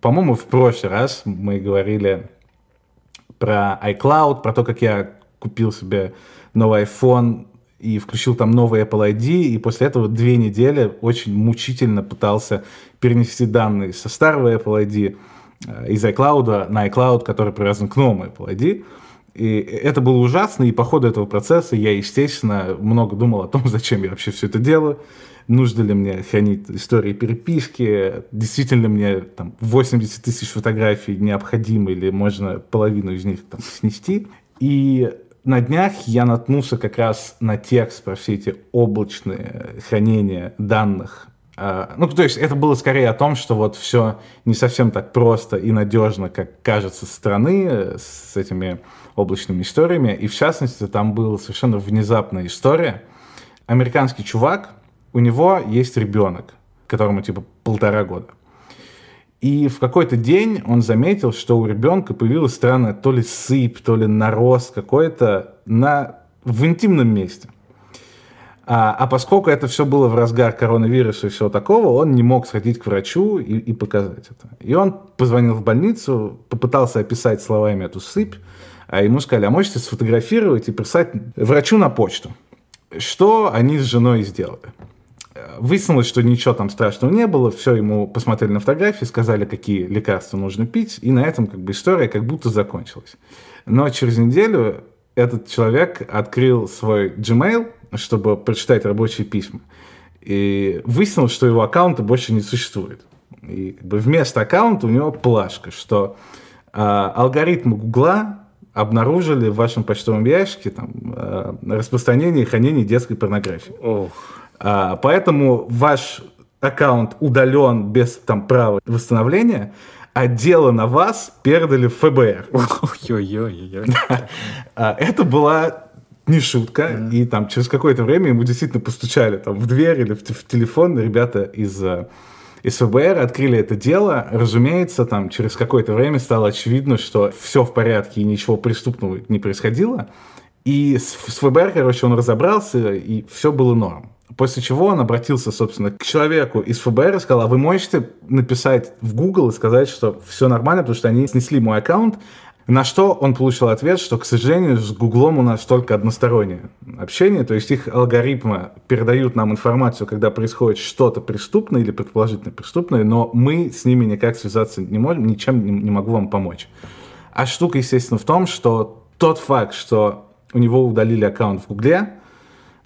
по-моему, в прошлый раз мы говорили про iCloud, про то, как я купил себе новый iPhone и включил там новый Apple ID, и после этого две недели очень мучительно пытался перенести данные со старого Apple ID э, из iCloud на iCloud, который привязан к новому Apple ID. И это было ужасно, и по ходу этого процесса я, естественно, много думал о том, зачем я вообще все это делаю, нужно ли мне хранить истории переписки, действительно мне там 80 тысяч фотографий необходимо, или можно половину из них там снести. И на днях я наткнулся как раз на текст про все эти облачные хранения данных. А, ну, то есть это было скорее о том, что вот все не совсем так просто и надежно, как кажется со стороны, с этими облачными историями. И в частности, там была совершенно внезапная история. Американский чувак, у него есть ребенок, которому типа полтора года. И в какой-то день он заметил, что у ребенка появилась странная то ли сыпь, то ли нарост какой-то на, в интимном месте. А, а поскольку это все было в разгар коронавируса и всего такого, он не мог сходить к врачу и, и показать это. И он позвонил в больницу, попытался описать словами эту сыпь, а ему сказали, а можете сфотографировать и прислать врачу на почту. Что они с женой сделали? Выяснилось, что ничего там страшного не было, все ему посмотрели на фотографии, сказали, какие лекарства нужно пить, и на этом как бы история как будто закончилась. Но через неделю этот человек открыл свой Gmail, чтобы прочитать рабочие письма. И выяснилось, что его аккаунта больше не существует. И как бы вместо аккаунта у него плашка, что э, алгоритмы Гугла обнаружили в вашем почтовом ящике там, э, распространение и хранение детской порнографии. Ох. А, поэтому ваш аккаунт удален без там, права восстановления, а дело на вас передали в ФБР. Ой-ой-ой. А, это была не шутка, и там через какое-то время ему действительно постучали там в дверь или в, в телефон ребята из, э, из ФБР открыли это дело. Разумеется, там через какое-то время стало очевидно, что все в порядке и ничего преступного не происходило. И с, с ФБР, короче, он разобрался, и все было норм. После чего он обратился, собственно, к человеку из ФБР и сказал, а вы можете написать в Google и сказать, что все нормально, потому что они снесли мой аккаунт, на что он получил ответ, что, к сожалению, с Гуглом у нас только одностороннее общение, то есть их алгоритмы передают нам информацию, когда происходит что-то преступное или предположительно преступное, но мы с ними никак связаться не можем, ничем не могу вам помочь. А штука, естественно, в том, что тот факт, что у него удалили аккаунт в Гугле,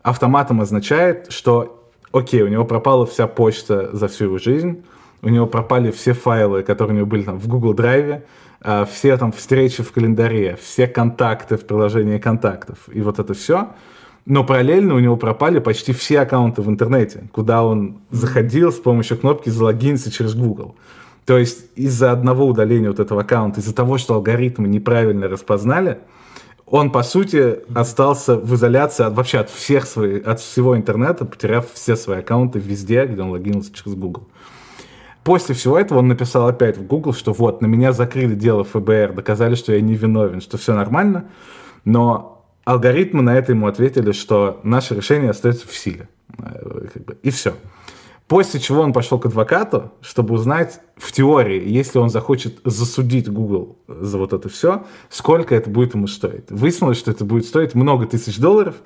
автоматом означает, что, окей, у него пропала вся почта за всю его жизнь, у него пропали все файлы, которые у него были там в Google Drive, а, все там встречи в календаре, все контакты в приложении контактов, и вот это все. Но параллельно у него пропали почти все аккаунты в интернете, куда он заходил с помощью кнопки «Залогиниться через Google». То есть из-за одного удаления вот этого аккаунта, из-за того, что алгоритмы неправильно распознали, он, по сути, остался в изоляции от, вообще от всех своих, от всего интернета, потеряв все свои аккаунты везде, где он логинился через Google. После всего этого он написал опять в Google, что вот, на меня закрыли дело ФБР, доказали, что я не виновен, что все нормально, но алгоритмы на это ему ответили, что наше решение остается в силе. Э, и все. После чего он пошел к адвокату, чтобы узнать в теории, если он захочет засудить Google за вот это все, сколько это будет ему стоить. Выяснилось, что это будет стоить много тысяч долларов,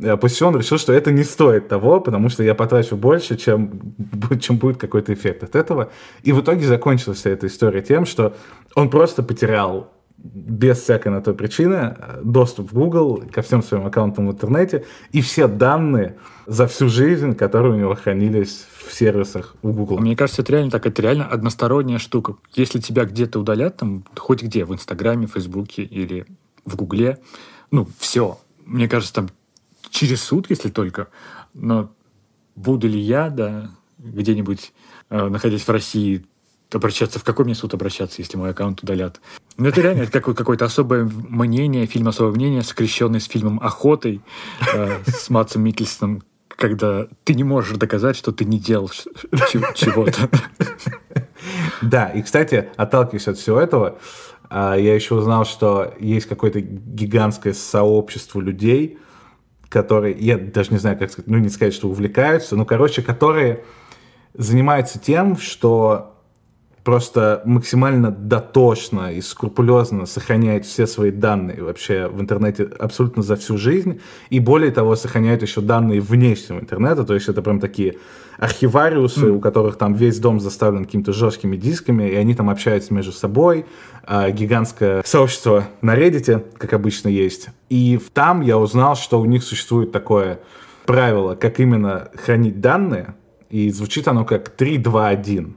э, после чего он решил, что это не стоит того, потому что я потрачу больше, чем, чем будет какой-то эффект от этого. И в итоге закончилась вся эта история тем, что он просто потерял без всякой на то причины доступ в Google ко всем своим аккаунтам в интернете и все данные за всю жизнь, которые у него хранились в сервисах у Google. Мне кажется, это реально так, это реально односторонняя штука. Если тебя где-то удалят, там, хоть где, в Инстаграме, Фейсбуке или в Гугле, ну, все. Мне кажется, там через суд, если только. Но буду ли я, да, где-нибудь, э, находясь в России, обращаться, в какой мне суд обращаться, если мой аккаунт удалят. Ну, это реально это какое- какое-то особое мнение, фильм «Особое мнение», скрещенный с фильмом «Охотой» э, с Матсом Микельсоном, когда ты не можешь доказать, что ты не делал чего-то. Да, и, кстати, отталкиваясь от всего этого, а, я еще узнал, что есть какое-то гигантское сообщество людей, которые, я даже не знаю, как сказать, ну, не сказать, что увлекаются, но, короче, которые занимаются тем, что просто максимально дотошно и скрупулезно сохраняет все свои данные вообще в интернете абсолютно за всю жизнь. И более того, сохраняет еще данные вне всего интернета. То есть это прям такие архивариусы, mm. у которых там весь дом заставлен какими-то жесткими дисками, и они там общаются между собой. А, гигантское сообщество на Reddit, как обычно есть. И там я узнал, что у них существует такое правило, как именно хранить данные. И звучит оно как 3, 2, 1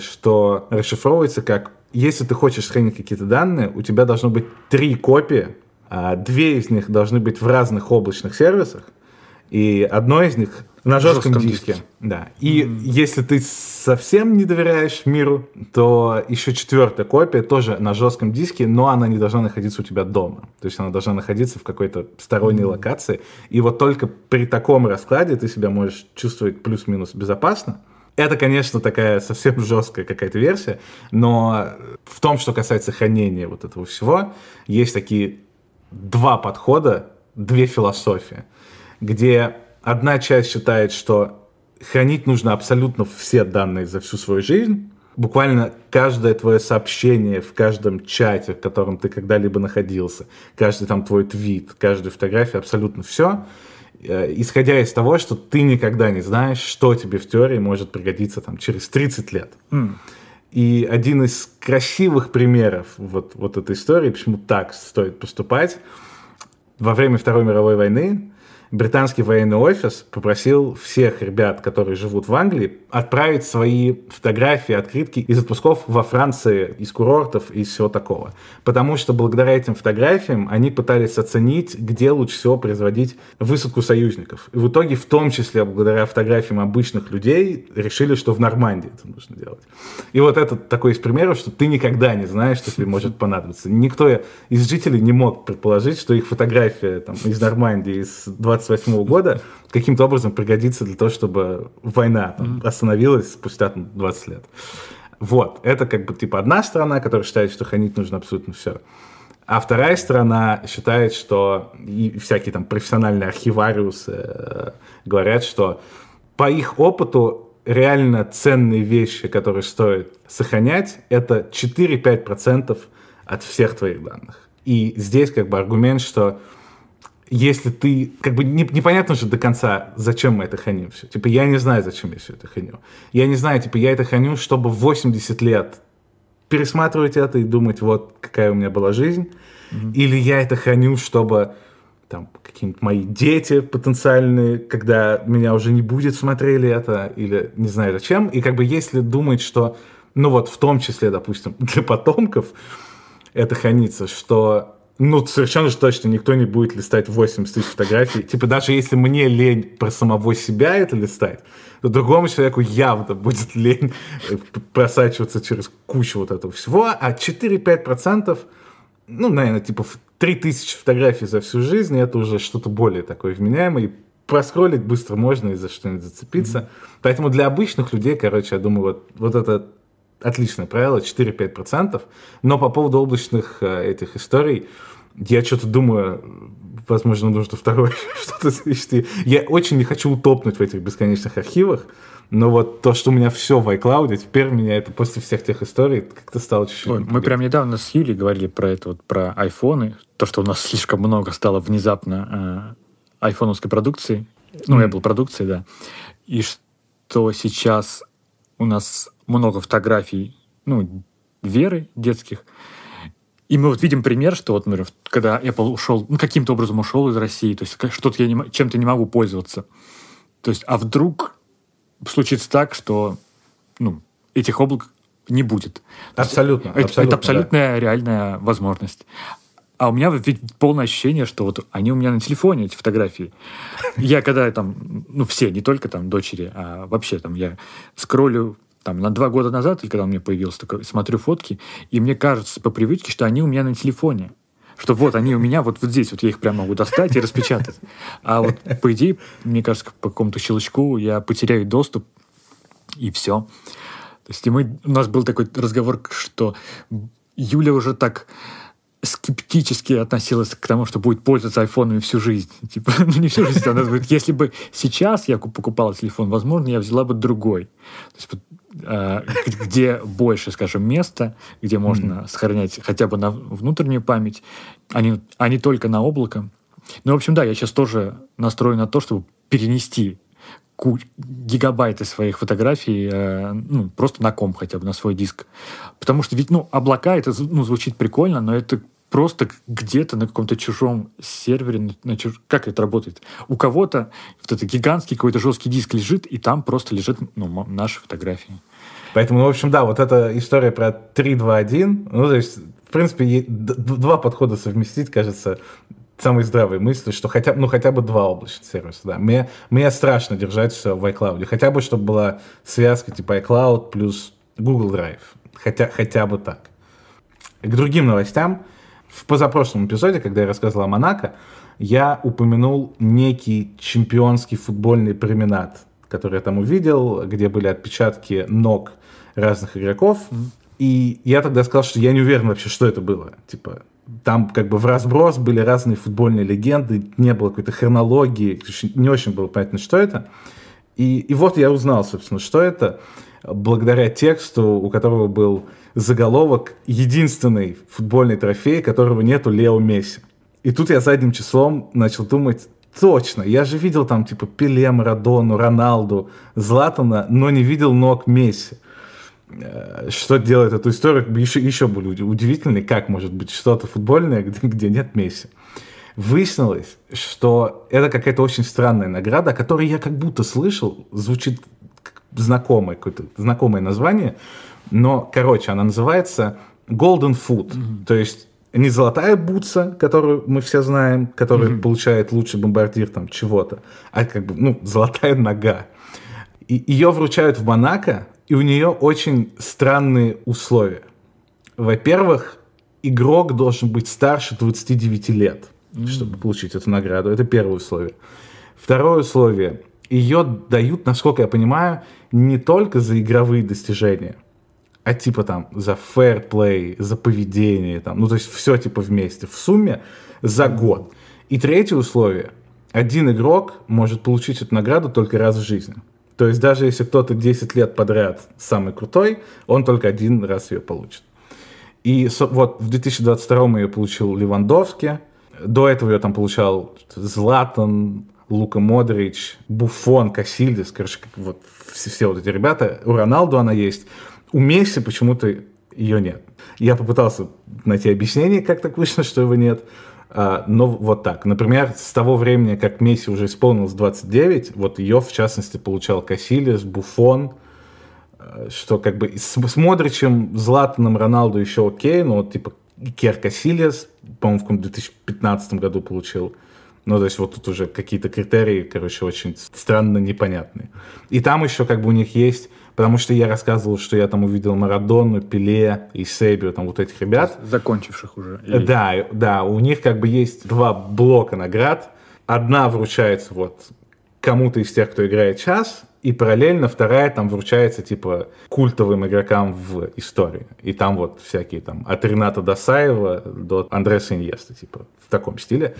что расшифровывается как если ты хочешь хранить какие-то данные, у тебя должно быть три копии, а две из них должны быть в разных облачных сервисах, и одно из них на жестком, жестком диске. диске. Да. И mm. если ты совсем не доверяешь миру, то еще четвертая копия тоже на жестком диске, но она не должна находиться у тебя дома. То есть она должна находиться в какой-то сторонней mm. локации. И вот только при таком раскладе ты себя можешь чувствовать плюс-минус безопасно. Это, конечно, такая совсем жесткая какая-то версия, но в том, что касается хранения вот этого всего, есть такие два подхода, две философии, где одна часть считает, что хранить нужно абсолютно все данные за всю свою жизнь, буквально каждое твое сообщение в каждом чате, в котором ты когда-либо находился, каждый там твой твит, каждая фотография, абсолютно все – исходя из того, что ты никогда не знаешь, что тебе в теории может пригодиться там, через 30 лет. Mm. И один из красивых примеров вот, вот этой истории, почему так стоит поступать, во время Второй мировой войны британский военный офис попросил всех ребят, которые живут в Англии, отправить свои фотографии, открытки из отпусков во Франции, из курортов и всего такого. Потому что благодаря этим фотографиям они пытались оценить, где лучше всего производить высадку союзников. И в итоге, в том числе благодаря фотографиям обычных людей, решили, что в Нормандии это нужно делать. И вот это такой из примеров, что ты никогда не знаешь, что тебе может понадобиться. Никто из жителей не мог предположить, что их фотография там, из Нормандии из 20 28 года каким-то образом пригодится для того, чтобы война там, остановилась спустя там, 20 лет. Вот, это как бы типа одна сторона, которая считает, что хранить нужно абсолютно все. А вторая сторона считает, что и всякие там профессиональные архивариусы э, говорят, что по их опыту реально ценные вещи, которые стоит сохранять, это 4-5% от всех твоих данных. И здесь как бы аргумент, что если ты, как бы не, непонятно же до конца, зачем мы это храним все. Типа, я не знаю, зачем я все это храню. Я не знаю, типа, я это храню, чтобы в 80 лет пересматривать это и думать, вот какая у меня была жизнь. Mm-hmm. Или я это храню, чтобы там какие-нибудь мои дети потенциальные, когда меня уже не будет, смотрели это, или не знаю зачем. И как бы если думать, что, ну вот в том числе, допустим, для потомков это хранится, что ну, совершенно же точно никто не будет листать 80 тысяч фотографий. Типа, даже если мне лень про самого себя это листать, то другому человеку явно будет лень просачиваться через кучу вот этого всего. А 4-5%, ну, наверное, типа 3000 фотографий за всю жизнь, это уже что-то более такое вменяемое. Проскролить быстро можно и за что-нибудь зацепиться. Mm-hmm. Поэтому для обычных людей, короче, я думаю, вот, вот это отличное правило, 4-5%. Но по поводу облачных э, этих историй, я что-то думаю, возможно, нужно второе что-то завести. Я очень не хочу утопнуть в этих бесконечных архивах, но вот то, что у меня все в iCloud, теперь меня это после всех тех историй как-то стало чуть-чуть... Ой, мы прям недавно с Юлей говорили про это, вот про айфоны, то, что у нас слишком много стало внезапно э, айфоновской продукции, ну, Apple продукции, да, и что сейчас у нас много фотографий, ну, Веры детских. И мы вот видим пример, что вот, например, когда Apple ушел, ну, каким-то образом ушел из России, то есть что-то я не, чем-то не могу пользоваться. То есть, а вдруг случится так, что, ну, этих облак не будет. Абсолютно. Это, абсолютно, это абсолютная да. реальная возможность. А у меня ведь полное ощущение, что вот они у меня на телефоне, эти фотографии. Я когда там, ну все, не только там дочери, а вообще там я скроллю там, на два года назад, или когда у меня появился такой, смотрю фотки, и мне кажется по привычке, что они у меня на телефоне. Что вот они у меня вот, вот здесь, вот я их прям могу достать и распечатать. А вот по идее, мне кажется, по какому-то щелчку я потеряю доступ, и все. То есть и мы, у нас был такой разговор, что Юля уже так скептически относилась к тому, что будет пользоваться айфонами всю жизнь. Типа, ну не всю жизнь, она говорит, если бы сейчас я покупала телефон, возможно, я взяла бы другой. То есть, где больше, скажем, места, где можно mm-hmm. сохранять хотя бы на внутреннюю память, а не, а не только на облако. Ну, в общем, да, я сейчас тоже настроен на то, чтобы перенести гигабайты своих фотографий э, ну, просто на комп хотя бы, на свой диск. Потому что ведь, ну, облака, это ну, звучит прикольно, но это просто где-то на каком-то чужом сервере, на, на чуж... как это работает? У кого-то вот этот гигантский какой-то жесткий диск лежит, и там просто лежат ну, наши фотографии. Поэтому, ну, в общем, да, вот эта история про 3, 2, 1, ну, то есть, в принципе, два подхода совместить, кажется, самой здравой мысли, что хотя, ну, хотя бы два облачных сервиса. Да. Мне, мне страшно держать все в iCloud. Хотя бы, чтобы была связка типа iCloud плюс Google Drive. Хотя, хотя бы так. К другим новостям в позапрошлом эпизоде, когда я рассказывал о Монако, я упомянул некий чемпионский футбольный променад, который я там увидел, где были отпечатки ног разных игроков. И я тогда сказал, что я не уверен вообще, что это было. Типа, там как бы в разброс были разные футбольные легенды, не было какой-то хронологии, не очень было понятно, что это. И, и вот я узнал, собственно, что это, благодаря тексту, у которого был заголовок «Единственный футбольный трофей, которого нету Лео Месси». И тут я задним числом начал думать, точно, я же видел там типа Пеле, Марадону, Роналду, Златана, но не видел ног Месси. Э, что делает эту историю еще, еще более удивительной, как может быть что-то футбольное, где, где нет Месси. Выяснилось, что это какая-то очень странная награда, о которой я как будто слышал, звучит знакомое, какое-то знакомое название, но, короче, она называется Golden Foot, mm-hmm. то есть не золотая бутса, которую мы все знаем, которая mm-hmm. получает лучший бомбардир там чего-то, а как бы, ну, золотая нога. И ее вручают в Монако, и у нее очень странные условия. Во-первых, игрок должен быть старше 29 лет, mm-hmm. чтобы получить эту награду. Это первое условие. Второе условие. Ее дают, насколько я понимаю, не только за игровые достижения, а типа там за fair play, за поведение, там, ну то есть все типа вместе, в сумме за год. И третье условие. Один игрок может получить эту награду только раз в жизни. То есть даже если кто-то 10 лет подряд самый крутой, он только один раз ее получит. И вот в 2022 ее получил Левандовский, до этого ее там получал Златан, Лука Модрич, Буфон, Кассильдис, короче, вот все, все вот эти ребята. У Роналду она есть. У Месси почему-то ее нет. Я попытался найти объяснение, как так вышло, что его нет. А, но вот так. Например, с того времени, как Месси уже исполнилось 29, вот ее, в частности, получал Кассилис, Буфон, а, что как бы с, с Модричем, Златаном, Роналду еще окей, но вот типа Кер Кассилис, по-моему, в 2015 году получил. Ну, то есть вот тут уже какие-то критерии, короче, очень странно непонятные. И там еще как бы у них есть Потому что я рассказывал, что я там увидел Марадону, Пеле и Сейбио, там вот этих ребят. Закончивших уже. Или... Да, да, у них как бы есть два блока наград. Одна вручается вот кому-то из тех, кто играет час, и параллельно вторая там вручается типа культовым игрокам в истории. И там вот всякие там от Рената Досаева до Андреса Иньеста, типа в таком стиле.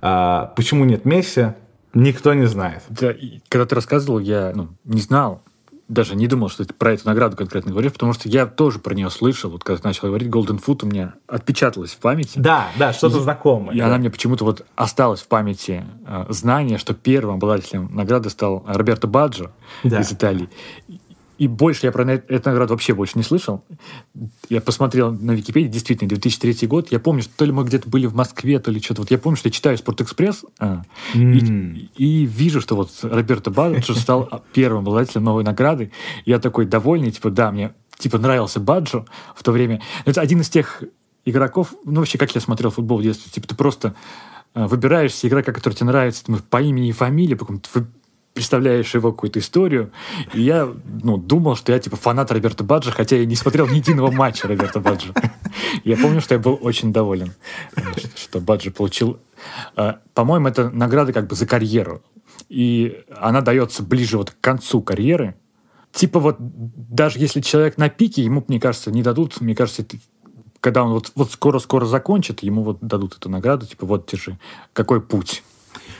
А, почему нет Месси? Никто не знает. Да, когда ты рассказывал, я ну, не знал, даже не думал, что ты про эту награду конкретно говоришь, потому что я тоже про нее слышал. Вот когда ты начал говорить, Golden Foot у меня отпечаталось в памяти. Да, да, что-то знакомое. И да. она мне почему-то вот осталась в памяти э, знание, что первым обладателем награды стал Роберто Баджо да. из Италии. И больше я про эту награду вообще больше не слышал. Я посмотрел на Википедии, действительно, 2003 год. Я помню, что то ли мы где-то были в Москве, то ли что-то. Вот я помню, что я читаю «Спортэкспресс» а, mm. и, и вижу, что вот Роберто Баджо стал первым обладателем новой награды. Я такой довольный, типа, да, мне типа нравился Баджо в то время. Это один из тех игроков, ну вообще, как я смотрел футбол в детстве, типа ты просто э, выбираешь игрока, который тебе нравится, по имени и фамилии, представляешь его какую-то историю. И я ну, думал, что я типа фанат Роберта Баджа, хотя я не смотрел ни единого матча Роберта Баджа. Я помню, что я был очень доволен, что Баджа получил... А, по-моему, это награда как бы за карьеру. И она дается ближе вот к концу карьеры. Типа вот даже если человек на пике, ему, мне кажется, не дадут, мне кажется, когда он вот скоро-скоро закончит, ему вот дадут эту награду, типа вот держи, какой путь.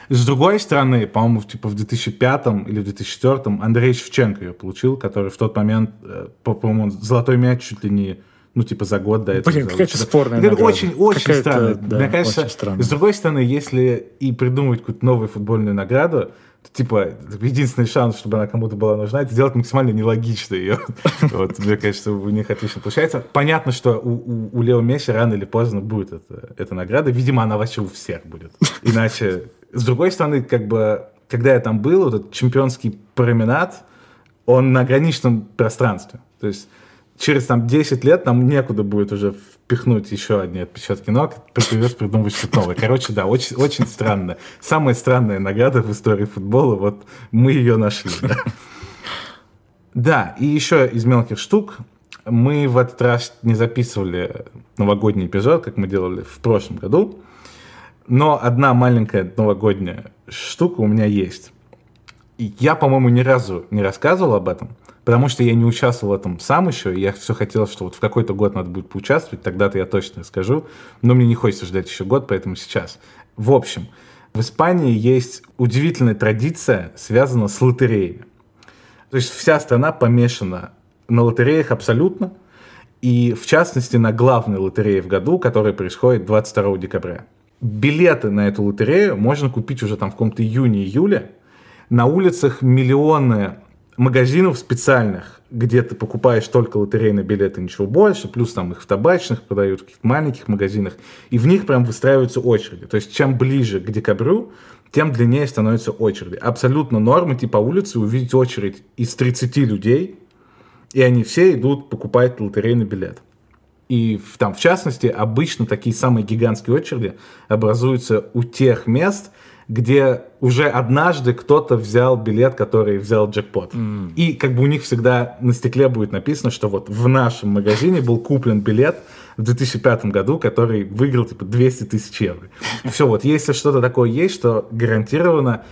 С другой стороны, по-моему, типа в 2005 или в 2004 Андрей Шевченко ее получил, который в тот момент, э, по-моему, золотой мяч чуть ли не ну, типа, за год до этого. Блин, какая-то спорная Это очень, очень странно. Да, Мне кажется, очень странно. с другой стороны, если и придумать какую-то новую футбольную награду, то, типа, единственный шанс, чтобы она кому-то была нужна, это сделать максимально нелогично ее. Вот, мне кажется, у них отлично получается. Понятно, что у, у, у Лео Месси рано или поздно будет эта, эта награда. Видимо, она вообще у всех будет. Иначе, с другой стороны, как бы, когда я там был, вот этот чемпионский променад, он на ограниченном пространстве. То есть через там 10 лет нам некуда будет уже впихнуть еще одни отпечатки ног, придется придумывать что-то новое. Короче, да, очень, очень странно. Самая странная награда в истории футбола, вот мы ее нашли. Да, да и еще из мелких штук, мы в этот раз не записывали новогодний эпизод, как мы делали в прошлом году, но одна маленькая новогодняя штука у меня есть. Я, по-моему, ни разу не рассказывал об этом – потому что я не участвовал в этом сам еще, и я все хотел, что вот в какой-то год надо будет поучаствовать, тогда-то я точно скажу, но мне не хочется ждать еще год, поэтому сейчас. В общем, в Испании есть удивительная традиция, связанная с лотереями. То есть вся страна помешана на лотереях абсолютно, и в частности на главной лотерее в году, которая происходит 22 декабря. Билеты на эту лотерею можно купить уже там в каком-то июне-июле. На улицах миллионы магазинов специальных, где ты покупаешь только лотерейные билеты, ничего больше, плюс там их в табачных продают, в каких-то маленьких магазинах, и в них прям выстраиваются очереди. То есть чем ближе к декабрю, тем длиннее становятся очереди. Абсолютно норм идти по улице увидеть очередь из 30 людей, и они все идут покупать лотерейный билет. И в, там, в частности, обычно такие самые гигантские очереди образуются у тех мест, где уже однажды кто-то взял билет, который взял джекпот. Mm. И как бы у них всегда на стекле будет написано, что вот в нашем магазине был куплен билет в 2005 году, который выиграл типа 200 тысяч евро. Все, вот если что-то такое есть, что гарантированно,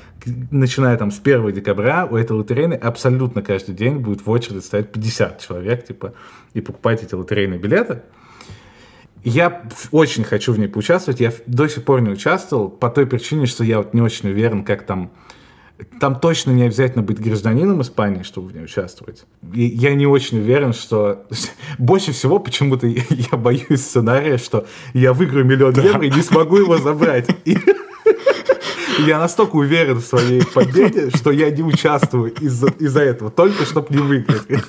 начиная там с 1 декабря, у этой лотерейной абсолютно каждый день будет в очереди стоять 50 человек, типа, и покупать эти лотерейные билеты. Я очень хочу в ней поучаствовать. Я до сих пор не участвовал по той причине, что я вот не очень уверен, как там... Там точно не обязательно быть гражданином Испании, чтобы в ней участвовать. И я не очень уверен, что... Больше всего почему-то я боюсь сценария, что я выиграю миллион евро и не смогу его забрать. И... Я настолько уверен в своей победе, что я не участвую из-за из этого, только чтобы не выиграть.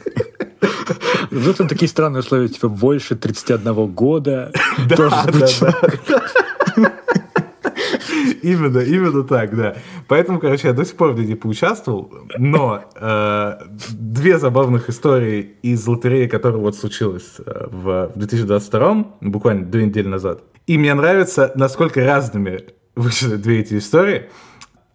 Ну, там такие странные условия, типа, больше 31 года. Да, да, да. Именно, именно так, да. Поэтому, короче, я до сих пор в не поучаствовал, но э, две забавных истории из лотереи, которая вот случилась э, в 2022, буквально две недели назад. И мне нравится, насколько разными вышли две эти истории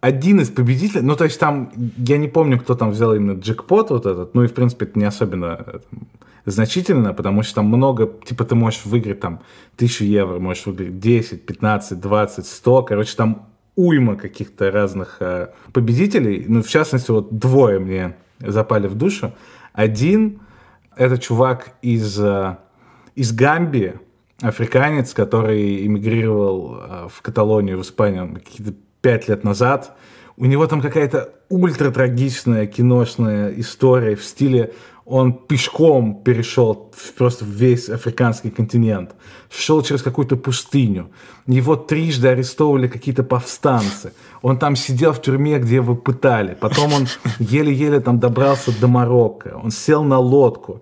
один из победителей, ну, то есть там, я не помню, кто там взял именно джекпот вот этот, ну, и, в принципе, это не особенно э, там, значительно, потому что там много, типа, ты можешь выиграть там тысячу евро, можешь выиграть 10, 15, 20, 100, короче, там уйма каких-то разных э, победителей, ну, в частности, вот двое мне запали в душу. Один — это чувак из, э, из Гамбии, африканец, который эмигрировал э, в Каталонию, в Испанию, какие-то пять лет назад. У него там какая-то ультра трагичная киношная история в стиле он пешком перешел просто весь африканский континент, шел через какую-то пустыню. Его трижды арестовывали какие-то повстанцы. Он там сидел в тюрьме, где его пытали. Потом он еле-еле там добрался до Марокко. Он сел на лодку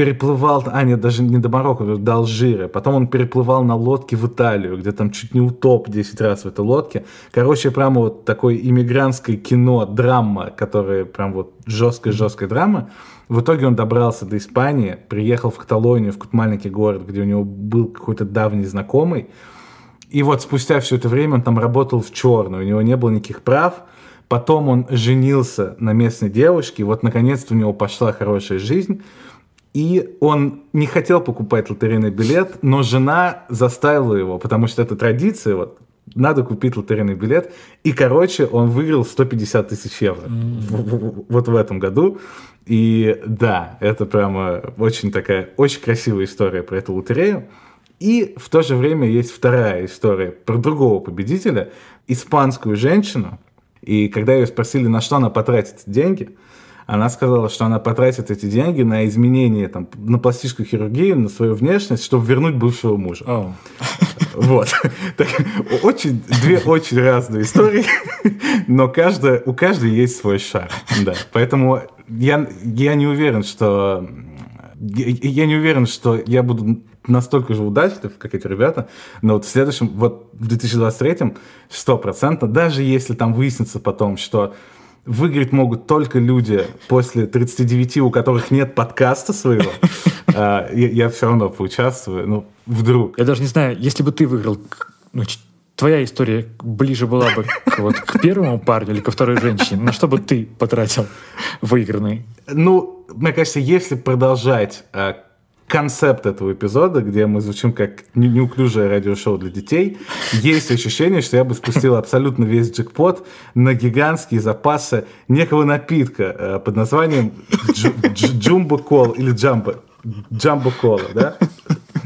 переплывал, а нет, даже не до Марокко, до Алжира. Потом он переплывал на лодке в Италию, где там чуть не утоп 10 раз в этой лодке. Короче, прямо вот такое иммигрантское кино, драма, которая прям вот жесткая-жесткая драма. В итоге он добрался до Испании, приехал в Каталонию, в какой-то маленький город, где у него был какой-то давний знакомый. И вот спустя все это время он там работал в черную, у него не было никаких прав. Потом он женился на местной девушке, и вот наконец-то у него пошла хорошая жизнь. И он не хотел покупать лотерейный билет, но жена заставила его, потому что это традиция, вот, надо купить лотерейный билет. И, короче, он выиграл 150 тысяч евро mm. вот в этом году. И да, это прямо очень такая, очень красивая история про эту лотерею. И в то же время есть вторая история про другого победителя, испанскую женщину. И когда ее спросили, на что она потратит деньги, она сказала, что она потратит эти деньги на изменение, там, на пластическую хирургию, на свою внешность, чтобы вернуть бывшего мужа. Oh. Вот. Так, очень, две очень разные истории, но каждая, у каждой есть свой шар. Да. Поэтому я, я не уверен, что я, я не уверен, что я буду настолько же удачлив, как эти ребята, но вот в следующем, вот в 2023 100%, даже если там выяснится потом, что выиграть могут только люди после 39, у которых нет подкаста своего. А, я все равно поучаствую, ну, вдруг. Я даже не знаю, если бы ты выиграл, ну, твоя история ближе была бы к, вот, к первому парню или ко второй женщине, на что бы ты потратил выигранный? Ну, мне кажется, если продолжать а, концепт этого эпизода, где мы звучим как неуклюжее радиошоу для детей, есть ощущение, что я бы спустил абсолютно весь джекпот на гигантские запасы некого напитка э, под названием Джумбо Кол или Джамбо. Джамбо Кола, да?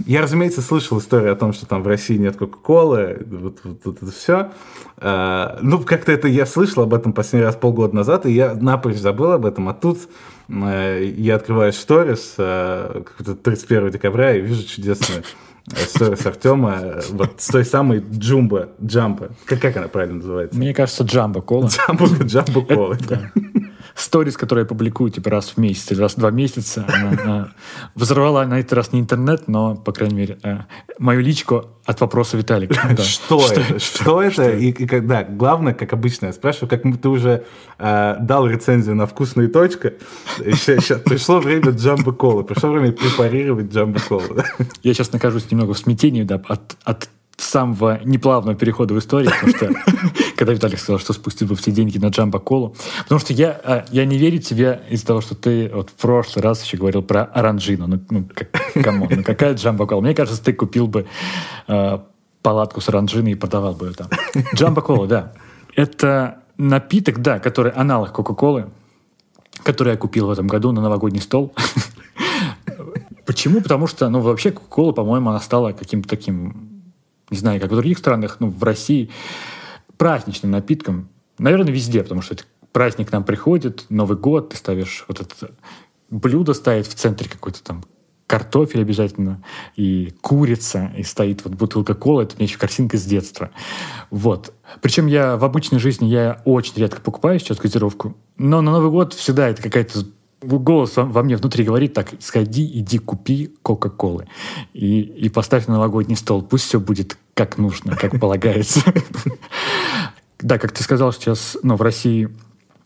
Я, разумеется, слышал историю о том, что там в России нет Кока-Колы, вот, вот, вот все. А, ну, как-то это я слышал об этом последний раз полгода назад, и я напрочь забыл об этом, а тут Э, я открываю сторис 31 э, декабря и вижу чудесную сторис Артема вот с той самой Джумба, Джампа. Как, как она правильно называется? Мне кажется, Джамба Кола. Джамба, Джамба Кола. Сторис, которые я публикую типа раз в месяц или раз в два месяца, она, взорвала на этот раз не интернет, но, по крайней мере, э, мою личку от вопроса Виталика. Да. Что, что это? Что это? И, и когда, главное, как обычно, я спрашиваю, как ты уже э, дал рецензию на вкусную точку, сейчас пришло время джамбо колы, пришло время препарировать джамбо колу. Я сейчас нахожусь немного в смятении да, от, от самого неплавного перехода в историю, потому что когда Виталик сказал, что спустил бы все деньги на Джамбо Колу, потому что я, а, я не верю тебе из-за того, что ты вот в прошлый раз еще говорил про оранжину. Ну, ну come on, ну какая Джамбо Кола? Мне кажется, ты купил бы э, палатку с оранжиной и продавал бы ее там. Джамбо Кола, да. Это напиток, да, который аналог Кока-Колы, который я купил в этом году на новогодний стол. Почему? Потому что, ну, вообще Кока-Кола, по-моему, она стала каким-то таким не знаю, как в других странах, ну, в России, праздничным напитком. Наверное, везде, потому что праздник к нам приходит, Новый год, ты ставишь вот это блюдо стоит в центре какой-то там картофель обязательно, и курица, и стоит вот бутылка колы, это мне еще картинка с детства. Вот. Причем я в обычной жизни я очень редко покупаю сейчас газировку, но на Новый год всегда это какая-то голос во мне внутри говорит так, сходи, иди купи Кока-Колы и, и поставь на новогодний стол. Пусть все будет как нужно, как полагается. Да, как ты сказал, сейчас ну, в России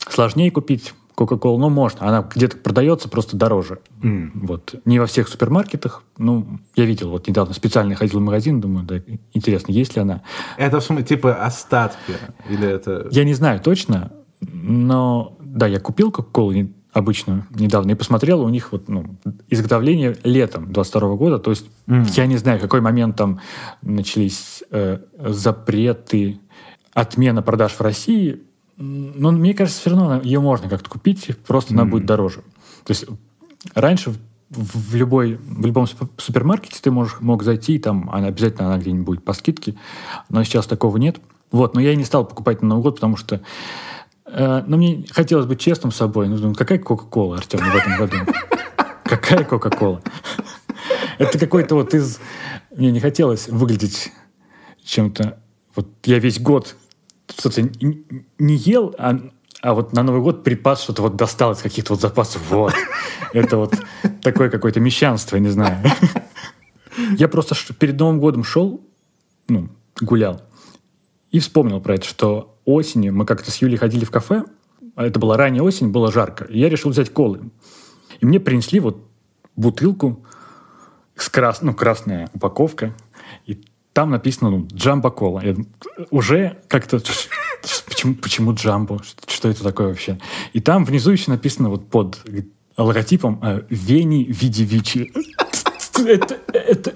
сложнее купить Кока-Колу, но можно. Она где-то продается просто дороже. Mm. Вот. Не во всех супермаркетах. Ну, я видел, вот недавно специально ходил в магазин, думаю, да, интересно, есть ли она. Это в смысле, типа остатки? Или это... Я не знаю точно, но да, я купил Кока-Колу обычную недавно и посмотрел, у них вот ну, изготовление летом 22 года, то есть mm. я не знаю, в какой момент там начались э, запреты, отмена продаж в России, но мне кажется, все равно ее можно как-то купить, просто mm. она будет дороже. То есть раньше в, любой в любом супермаркете ты можешь мог зайти, там она обязательно она где-нибудь будет по скидке, но сейчас такого нет. Вот, но я и не стал покупать на Новый год, потому что но мне хотелось быть честным с собой. Ну, думаю, какая Кока-Кола, Артем, в этом году? Какая Кока-Кола? Это какой-то вот из... Мне не хотелось выглядеть чем-то... Вот я весь год что-то не ел, а, а вот на Новый год припас что-то вот достал из каких-то вот запасов. Вот. Это вот такое какое-то мещанство, не знаю. Я просто перед Новым годом шел, ну, гулял, и вспомнил про это, что осенью мы как-то с Юлей ходили в кафе, а это была ранняя осень, было жарко, и я решил взять колы. И мне принесли вот бутылку с крас... ну, красная упаковка, и там написано ну, «Джамбо кола». Я уже как-то... Почему, почему джамбо? Что это такое вообще? И там внизу еще написано вот под логотипом э, «Вени Видивичи». Это, это...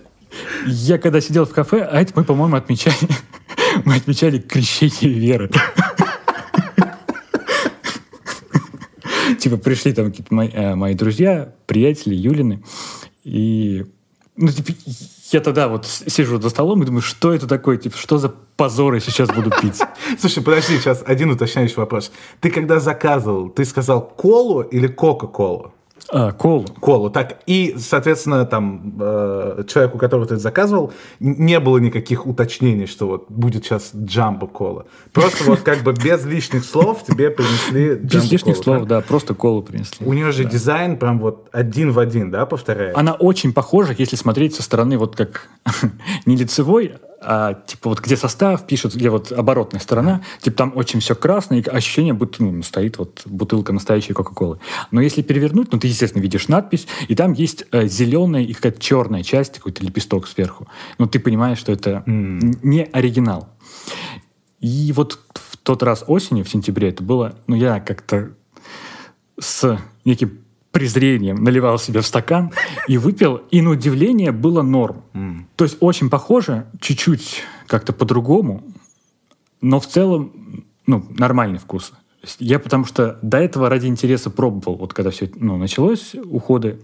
Я когда сидел в кафе, а это мы, по-моему, отмечали мы отмечали крещение веры. Типа пришли там какие-то мои, э, мои друзья, приятели, Юлины, и ну, типа, я тогда вот сижу за столом и думаю, что это такое, типа, что за позор я сейчас буду пить. Слушай, подожди, сейчас один уточняющий вопрос. Ты когда заказывал, ты сказал колу или кока-колу? А, колу. Колу. Так, и, соответственно, там, э, человеку, которого ты заказывал, не было никаких уточнений, что вот будет сейчас джамбо кола. Просто вот как бы без лишних слов тебе принесли Без лишних слов, да, просто колу принесли. У нее же дизайн прям вот один в один, да, повторяет? Она очень похожа, если смотреть со стороны вот как не лицевой, а типа вот где состав пишут, где вот оборотная сторона, типа там очень все красное, и ощущение, будто ну, стоит вот бутылка настоящей Кока-Колы. Но если перевернуть, ну ты, естественно, видишь надпись, и там есть э, зеленая и какая-то черная часть, какой-то лепесток сверху. Ну ты понимаешь, что это mm. не оригинал. И вот в тот раз осенью, в сентябре, это было, ну я как-то с неким презрением наливал себе в стакан и выпил, и на удивление было норм. Mm. То есть очень похоже, чуть-чуть как-то по-другому, но в целом ну, нормальный вкус. Я потому что до этого ради интереса пробовал, вот когда все ну, началось, уходы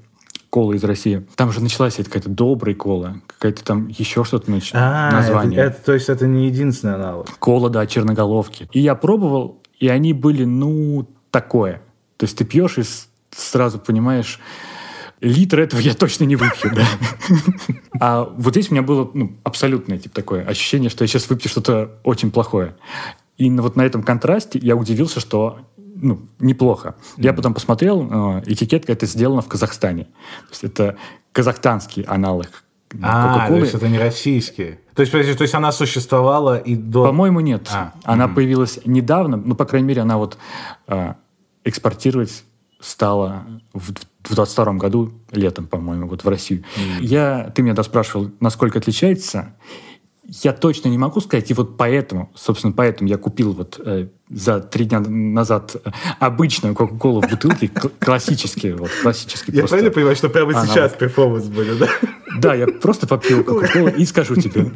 колы из России. Там же началась какая-то добрая кола, какая-то там еще что-то нач... а, название. Это, это, то есть это не единственный аналог? Кола, да, черноголовки. И я пробовал, и они были, ну, такое. То есть ты пьешь и сразу понимаешь, литр этого я точно не выпью, да. А вот здесь у меня было ну, абсолютное типа, такое ощущение, что я сейчас выпью что-то очень плохое. И вот на этом контрасте я удивился, что ну, неплохо. Mm-hmm. Я потом посмотрел, э, этикетка это сделана в Казахстане. То есть это казахстанский аналог а, то есть это не российский. То есть, подожди, то есть она существовала и до... По-моему, нет. А, она угу. появилась недавно, ну, по крайней мере, она вот э, экспортировать стала в 22 году, летом, по-моему, вот в Россию. Mm. Я, ты меня доспрашивал, насколько отличается. Я точно не могу сказать, и вот поэтому, собственно, поэтому я купил вот э, за три дня назад э, обычную Кока-Колу в бутылке, классический, вот, классический. Я правильно понимаю, что прямо сейчас перформанс будет, да? Да, я просто попил Кока-Колу и скажу тебе.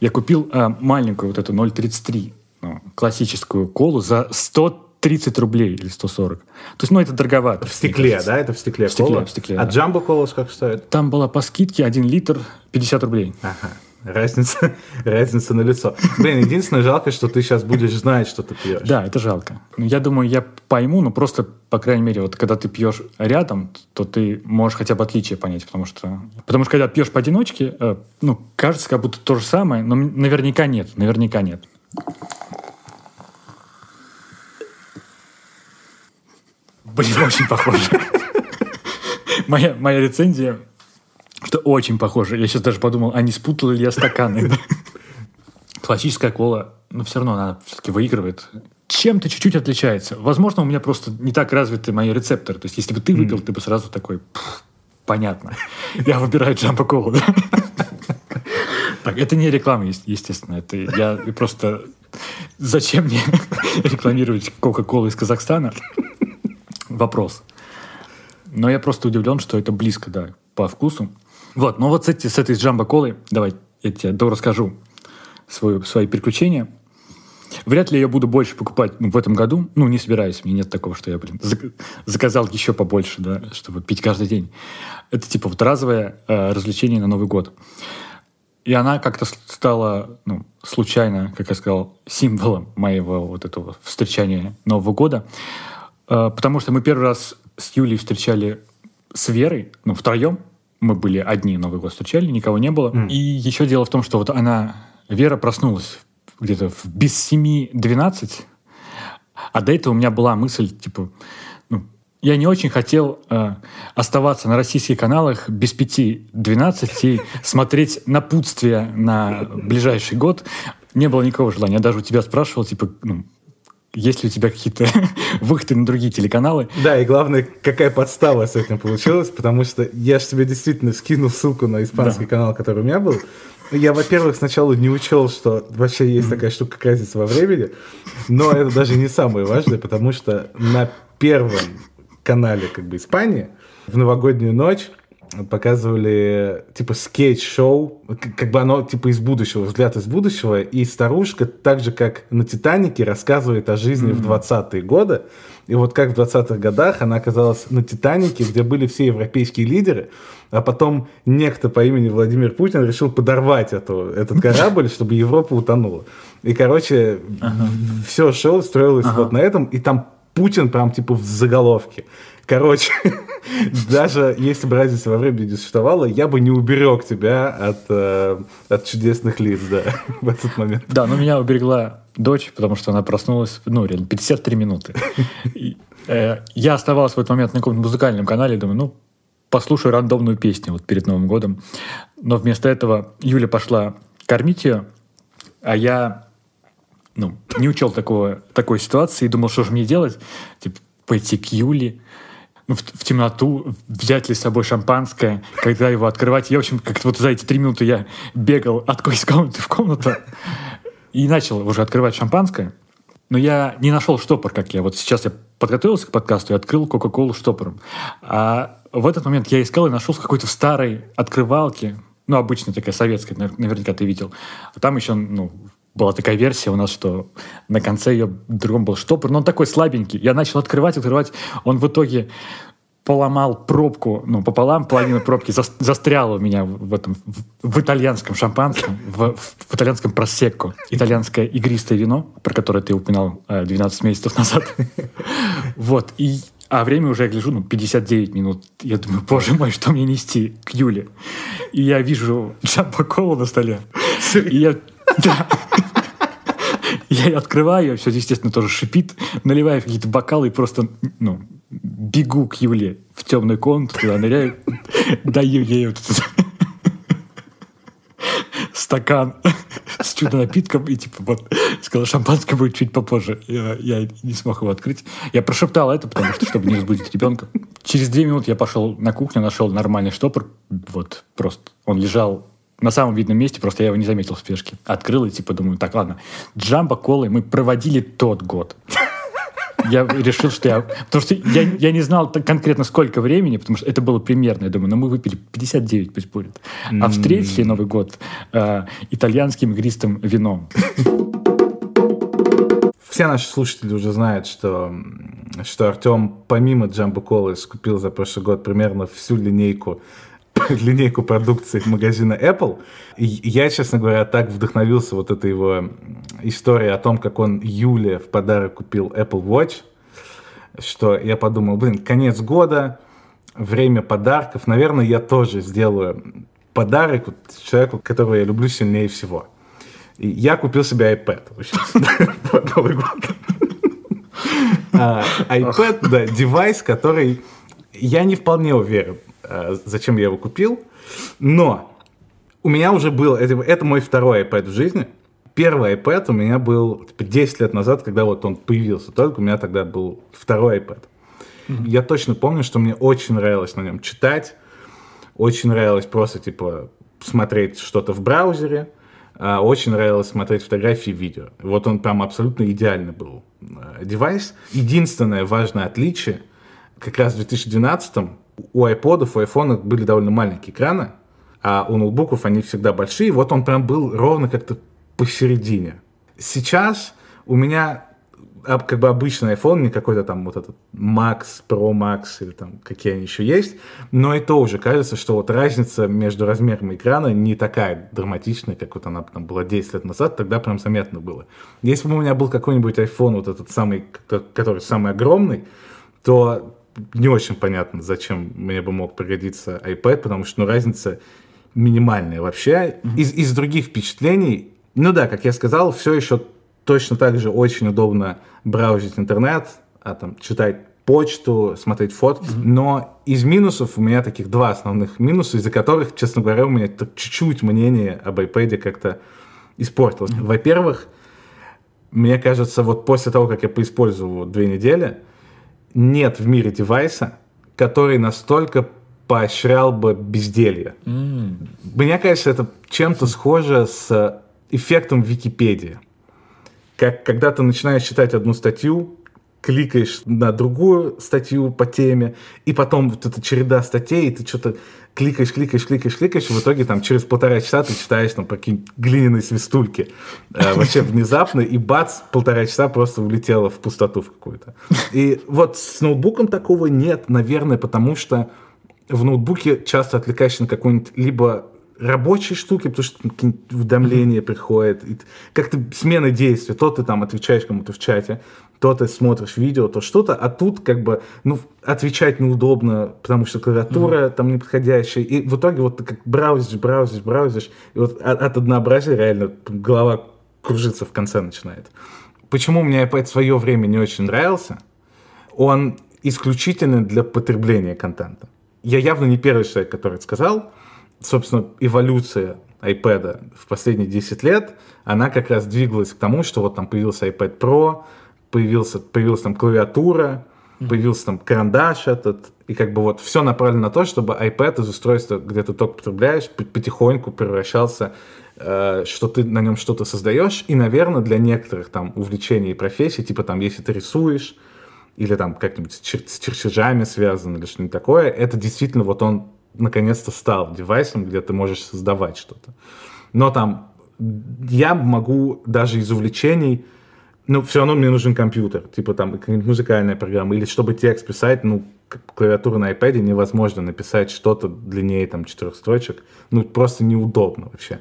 Я купил э, маленькую вот эту 0,33 ну, классическую колу за 100 30 рублей или 140. То есть, ну, это дороговато. В стекле, да? Это в стекле в стекле, В стекле, А да. колос как стоит? Там была по скидке 1 литр 50 рублей. Ага. Разница, разница на лицо. Блин, единственное жалко, что ты сейчас будешь знать, что ты пьешь. Да, это жалко. Ну, я думаю, я пойму, но просто, по крайней мере, вот когда ты пьешь рядом, то ты можешь хотя бы отличие понять, потому что... Потому что когда пьешь поодиночке, э, ну, кажется, как будто то же самое, но наверняка нет, наверняка нет. Блин, очень похоже. моя, моя рецензия, что очень похоже. Я сейчас даже подумал, а не спутал ли я стаканы? Классическая кола, но все равно она все-таки выигрывает. Чем-то чуть-чуть отличается. Возможно, у меня просто не так развиты мои рецепторы. То есть, если бы ты выпил, ты бы сразу такой, понятно. Я выбираю джампо колу. Так, это не реклама, естественно. Это я просто... Зачем мне рекламировать Кока-Колу из Казахстана? Вопрос. Но я просто удивлен, что это близко, да, по вкусу. Вот, но вот с, эти, с этой джамбо колой, давай я тебе до расскажу свою, свои приключения. Вряд ли я буду больше покупать ну, в этом году. Ну, не собираюсь. Мне нет такого, что я, блин, заказал еще побольше, да, чтобы пить каждый день. Это типа вот разовое э, развлечение на Новый год. И она как-то стала, ну, случайно, как я сказал, символом моего вот этого встречания Нового года. А, потому что мы первый раз с Юлей встречали с Верой, ну, втроем. Мы были одни Новый год встречали, никого не было. Mm. И еще дело в том, что вот она, Вера проснулась где-то в без семи двенадцать, а до этого у меня была мысль, типа, ну, я не очень хотел э, оставаться на российских каналах без пяти двенадцати, смотреть напутствие на ближайший год. Не было никакого желания. Я даже у тебя спрашивал, типа, ну, есть ли у тебя какие-то выходы на другие телеканалы? Да, и главное, какая подстава с этим получилась, потому что я же тебе действительно скинул ссылку на испанский да. канал, который у меня был. Я, во-первых, сначала не учел, что вообще есть такая штука, как разница во времени, но это даже не самое важное, потому что на первом канале как бы Испании в новогоднюю ночь показывали типа скетч-шоу, как бы оно типа из будущего, взгляд из будущего, и старушка, так же как на Титанике, рассказывает о жизни mm-hmm. в 20-е годы. И вот как в 20-х годах она оказалась на Титанике, где были все европейские лидеры, а потом некто по имени Владимир Путин решил подорвать эту, этот корабль, чтобы Европа утонула. И, короче, ага. все шоу строилось ага. вот на этом, и там Путин прям типа в заголовке. Короче, даже если бы разница во времени не существовала, я бы не уберег тебя от, э, от чудесных лиц, да, в этот момент. Да, но меня уберегла дочь, потому что она проснулась, ну, реально, 53 минуты. И, э, я оставался в этот момент на каком-то музыкальном канале, думаю, ну, послушаю рандомную песню вот перед Новым годом. Но вместо этого Юля пошла кормить ее, а я ну, не учел такого, такой ситуации и думал, что же мне делать? Типа, пойти к Юле, в, в темноту, взять ли с собой шампанское, когда его открывать. Я, в общем, как-то вот за эти три минуты я бегал от из комнаты в комнату и начал уже открывать шампанское. Но я не нашел штопор, как я. Вот сейчас я подготовился к подкасту и открыл Кока-Колу штопором. А в этот момент я искал и нашел какой-то старой открывалки, ну, обычная такая советская, наверняка ты видел. А там еще, ну, была такая версия у нас, что на конце ее другом был штопор, но он такой слабенький. Я начал открывать, открывать. Он в итоге поломал пробку, ну, пополам, половина пробки за, застряла у меня в этом, в, в итальянском шампанском, в, в итальянском просекко. Итальянское игристое вино, про которое ты упоминал 12 э, месяцев назад. Вот, и а время уже, я гляжу, ну, 59 минут. Я думаю, боже мой, что мне нести к Юле? И я вижу Джампа Колу на столе. И я... Да. Я ее открываю, все, естественно, тоже шипит, наливаю какие-то бокалы и просто, ну, бегу к Юле в темную комнату, туда ныряю, даю ей вот этот стакан с чудо-напитком и типа вот сказал, шампанское будет чуть попозже. Я, я не смог его открыть. Я прошептал это, потому что, чтобы не разбудить ребенка. Через две минуты я пошел на кухню, нашел нормальный штопор. Вот просто он лежал на самом видном месте, просто я его не заметил в спешке. Открыл и типа думаю, так, ладно, джамбо колы мы проводили тот год. Я решил, что я... Потому что я, я не знал конкретно сколько времени, потому что это было примерно. Я думаю, ну мы выпили 59, пусть будет. А встретили Новый год э, итальянским игристым вином. Все наши слушатели уже знают, что, что Артем помимо Джамбо Колы скупил за прошлый год примерно всю линейку линейку продукции магазина Apple. И я, честно говоря, так вдохновился вот этой его историей о том, как он Юле в подарок купил Apple Watch, что я подумал, блин, конец года, время подарков, наверное, я тоже сделаю подарок вот человеку, которого я люблю сильнее всего. И я купил себе iPad под Новый год. А, iPad, да, девайс, который я не вполне уверен, зачем я его купил. Но у меня уже был, это, это мой второй iPad в жизни. Первый iPad у меня был типа, 10 лет назад, когда вот он появился только, у меня тогда был второй iPad. Mm-hmm. Я точно помню, что мне очень нравилось на нем читать, очень нравилось просто, типа, смотреть что-то в браузере, а, очень нравилось смотреть фотографии и видео. Вот он прям абсолютно идеальный был э, девайс. Единственное важное отличие, как раз в 2012 у iPod, у iPhone были довольно маленькие экраны, а у ноутбуков они всегда большие. Вот он прям был ровно как-то посередине. Сейчас у меня как бы обычный iPhone, не какой-то там вот этот Max, Pro Max или там какие они еще есть, но и то уже кажется, что вот разница между размерами экрана не такая драматичная, как вот она там была 10 лет назад, тогда прям заметно было. Если бы у меня был какой-нибудь iPhone, вот этот самый, который самый огромный, то не очень понятно, зачем мне бы мог пригодиться iPad, потому что ну, разница минимальная вообще. Mm-hmm. Из, из других впечатлений, ну да, как я сказал, все еще точно так же очень удобно браузить интернет, а там читать почту, смотреть фотки. Mm-hmm. Но из минусов у меня таких два основных минуса, из-за которых, честно говоря, у меня чуть-чуть мнение об iPad как-то испортилось. Mm-hmm. Во-первых, мне кажется, вот после того, как я поиспользовал две недели, нет в мире девайса, который настолько поощрял бы безделье. Mm. Мне кажется, это чем-то схоже с эффектом Википедии. Как когда ты начинаешь читать одну статью, кликаешь на другую статью по теме, и потом вот эта череда статей, и ты что-то кликаешь, кликаешь, кликаешь, кликаешь, и в итоге там через полтора часа ты читаешь там какие-нибудь глиняные свистульки. Э, вообще внезапно, и бац, полтора часа просто улетело в пустоту в какую-то. И вот с ноутбуком такого нет, наверное, потому что в ноутбуке часто отвлекаешься на какой-нибудь либо рабочие штуки, потому что какие-нибудь уведомления mm-hmm. приходят, как-то смена действия, то ты там отвечаешь кому-то в чате, то ты смотришь видео, то что-то, а тут как бы, ну, отвечать неудобно, потому что клавиатура mm-hmm. там неподходящая, и в итоге вот ты как браузишь, браузишь, браузишь, и вот от, от однообразия реально голова кружиться в конце начинает. Почему мне iPad в свое время не очень нравился? Он исключительно для потребления контента. Я явно не первый человек, который это сказал. Собственно, эволюция iPad в последние 10 лет, она как раз двигалась к тому, что вот там появился iPad Pro, появился, появилась там клавиатура, появился там карандаш этот, и как бы вот все направлено на то, чтобы iPad из устройства, где ты только потребляешь, потихоньку превращался, э, что ты на нем что-то создаешь, и, наверное, для некоторых там увлечений и профессий, типа там, если ты рисуешь, или там как-нибудь с, чер- с чертежами связан, или что-нибудь такое, это действительно вот он наконец-то стал девайсом, где ты можешь создавать что-то. Но там я могу даже из увлечений ну, все равно мне нужен компьютер, типа там музыкальная программа, или чтобы текст писать, ну, клавиатура на iPad невозможно написать что-то длиннее там четырех строчек, ну, просто неудобно вообще.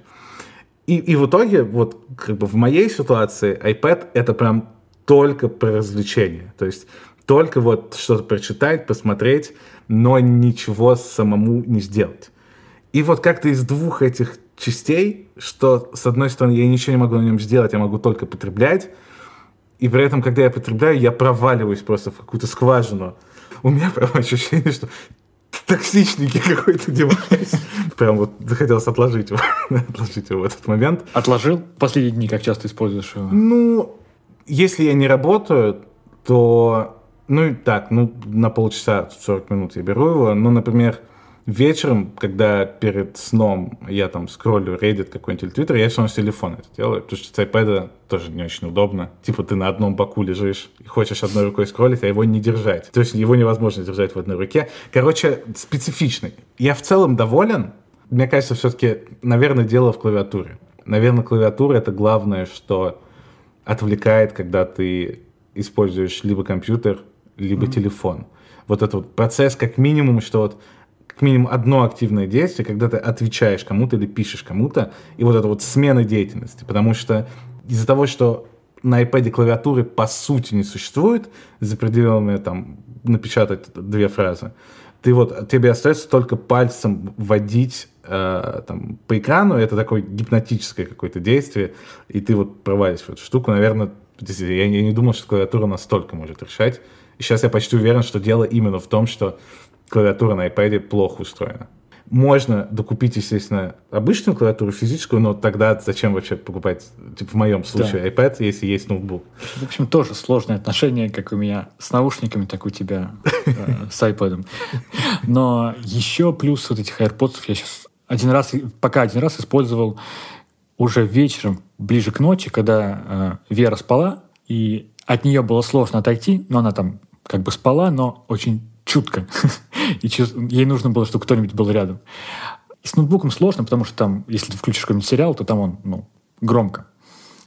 И, и в итоге, вот как бы в моей ситуации iPad это прям только про развлечение, то есть только вот что-то прочитать, посмотреть, но ничего самому не сделать. И вот как-то из двух этих частей, что с одной стороны я ничего не могу на нем сделать, я могу только потреблять, и при этом, когда я потребляю, я проваливаюсь просто в какую-то скважину. У меня прям ощущение, что токсичненький какой-то девайс. Прям вот захотелось отложить его, отложить его в этот момент. Отложил? Последние дни как часто используешь его? Ну, если я не работаю, то, ну, так, ну, на полчаса, 40 минут я беру его. Ну, например, вечером, когда перед сном я там скроллю Reddit какой-нибудь или Twitter, я все равно с телефона это делаю, потому что с iPad тоже не очень удобно. Типа ты на одном боку лежишь и хочешь одной рукой скроллить, а его не держать. То есть его невозможно держать в одной руке. Короче, специфичный. Я в целом доволен. Мне кажется, все-таки, наверное, дело в клавиатуре. Наверное, клавиатура — это главное, что отвлекает, когда ты используешь либо компьютер, либо mm-hmm. телефон. Вот этот вот процесс, как минимум, что вот как минимум одно активное действие, когда ты отвечаешь кому-то или пишешь кому-то, и вот это вот смена деятельности. Потому что из-за того, что на iPad клавиатуры по сути не существует, за пределами там напечатать две фразы, ты вот, тебе остается только пальцем вводить э, там, по экрану, это такое гипнотическое какое-то действие, и ты вот провалишь в эту штуку. Наверное, я, я не думал, что клавиатура настолько может решать. Сейчас я почти уверен, что дело именно в том, что клавиатура на iPad плохо устроена. Можно докупить, естественно, обычную клавиатуру физическую, но тогда зачем вообще покупать, типа в моем случае, да. iPad, если есть ноутбук? В общем, тоже сложное отношение, как у меня с наушниками, так у тебя э, с iPad. Но еще плюс вот этих AirPods я сейчас один раз, пока один раз использовал уже вечером, ближе к ночи, когда э, Вера спала, и от нее было сложно отойти, но она там как бы спала, но очень чутко. и ей нужно было, чтобы кто-нибудь был рядом. С ноутбуком сложно, потому что там, если ты включишь какой-нибудь сериал, то там он ну, громко.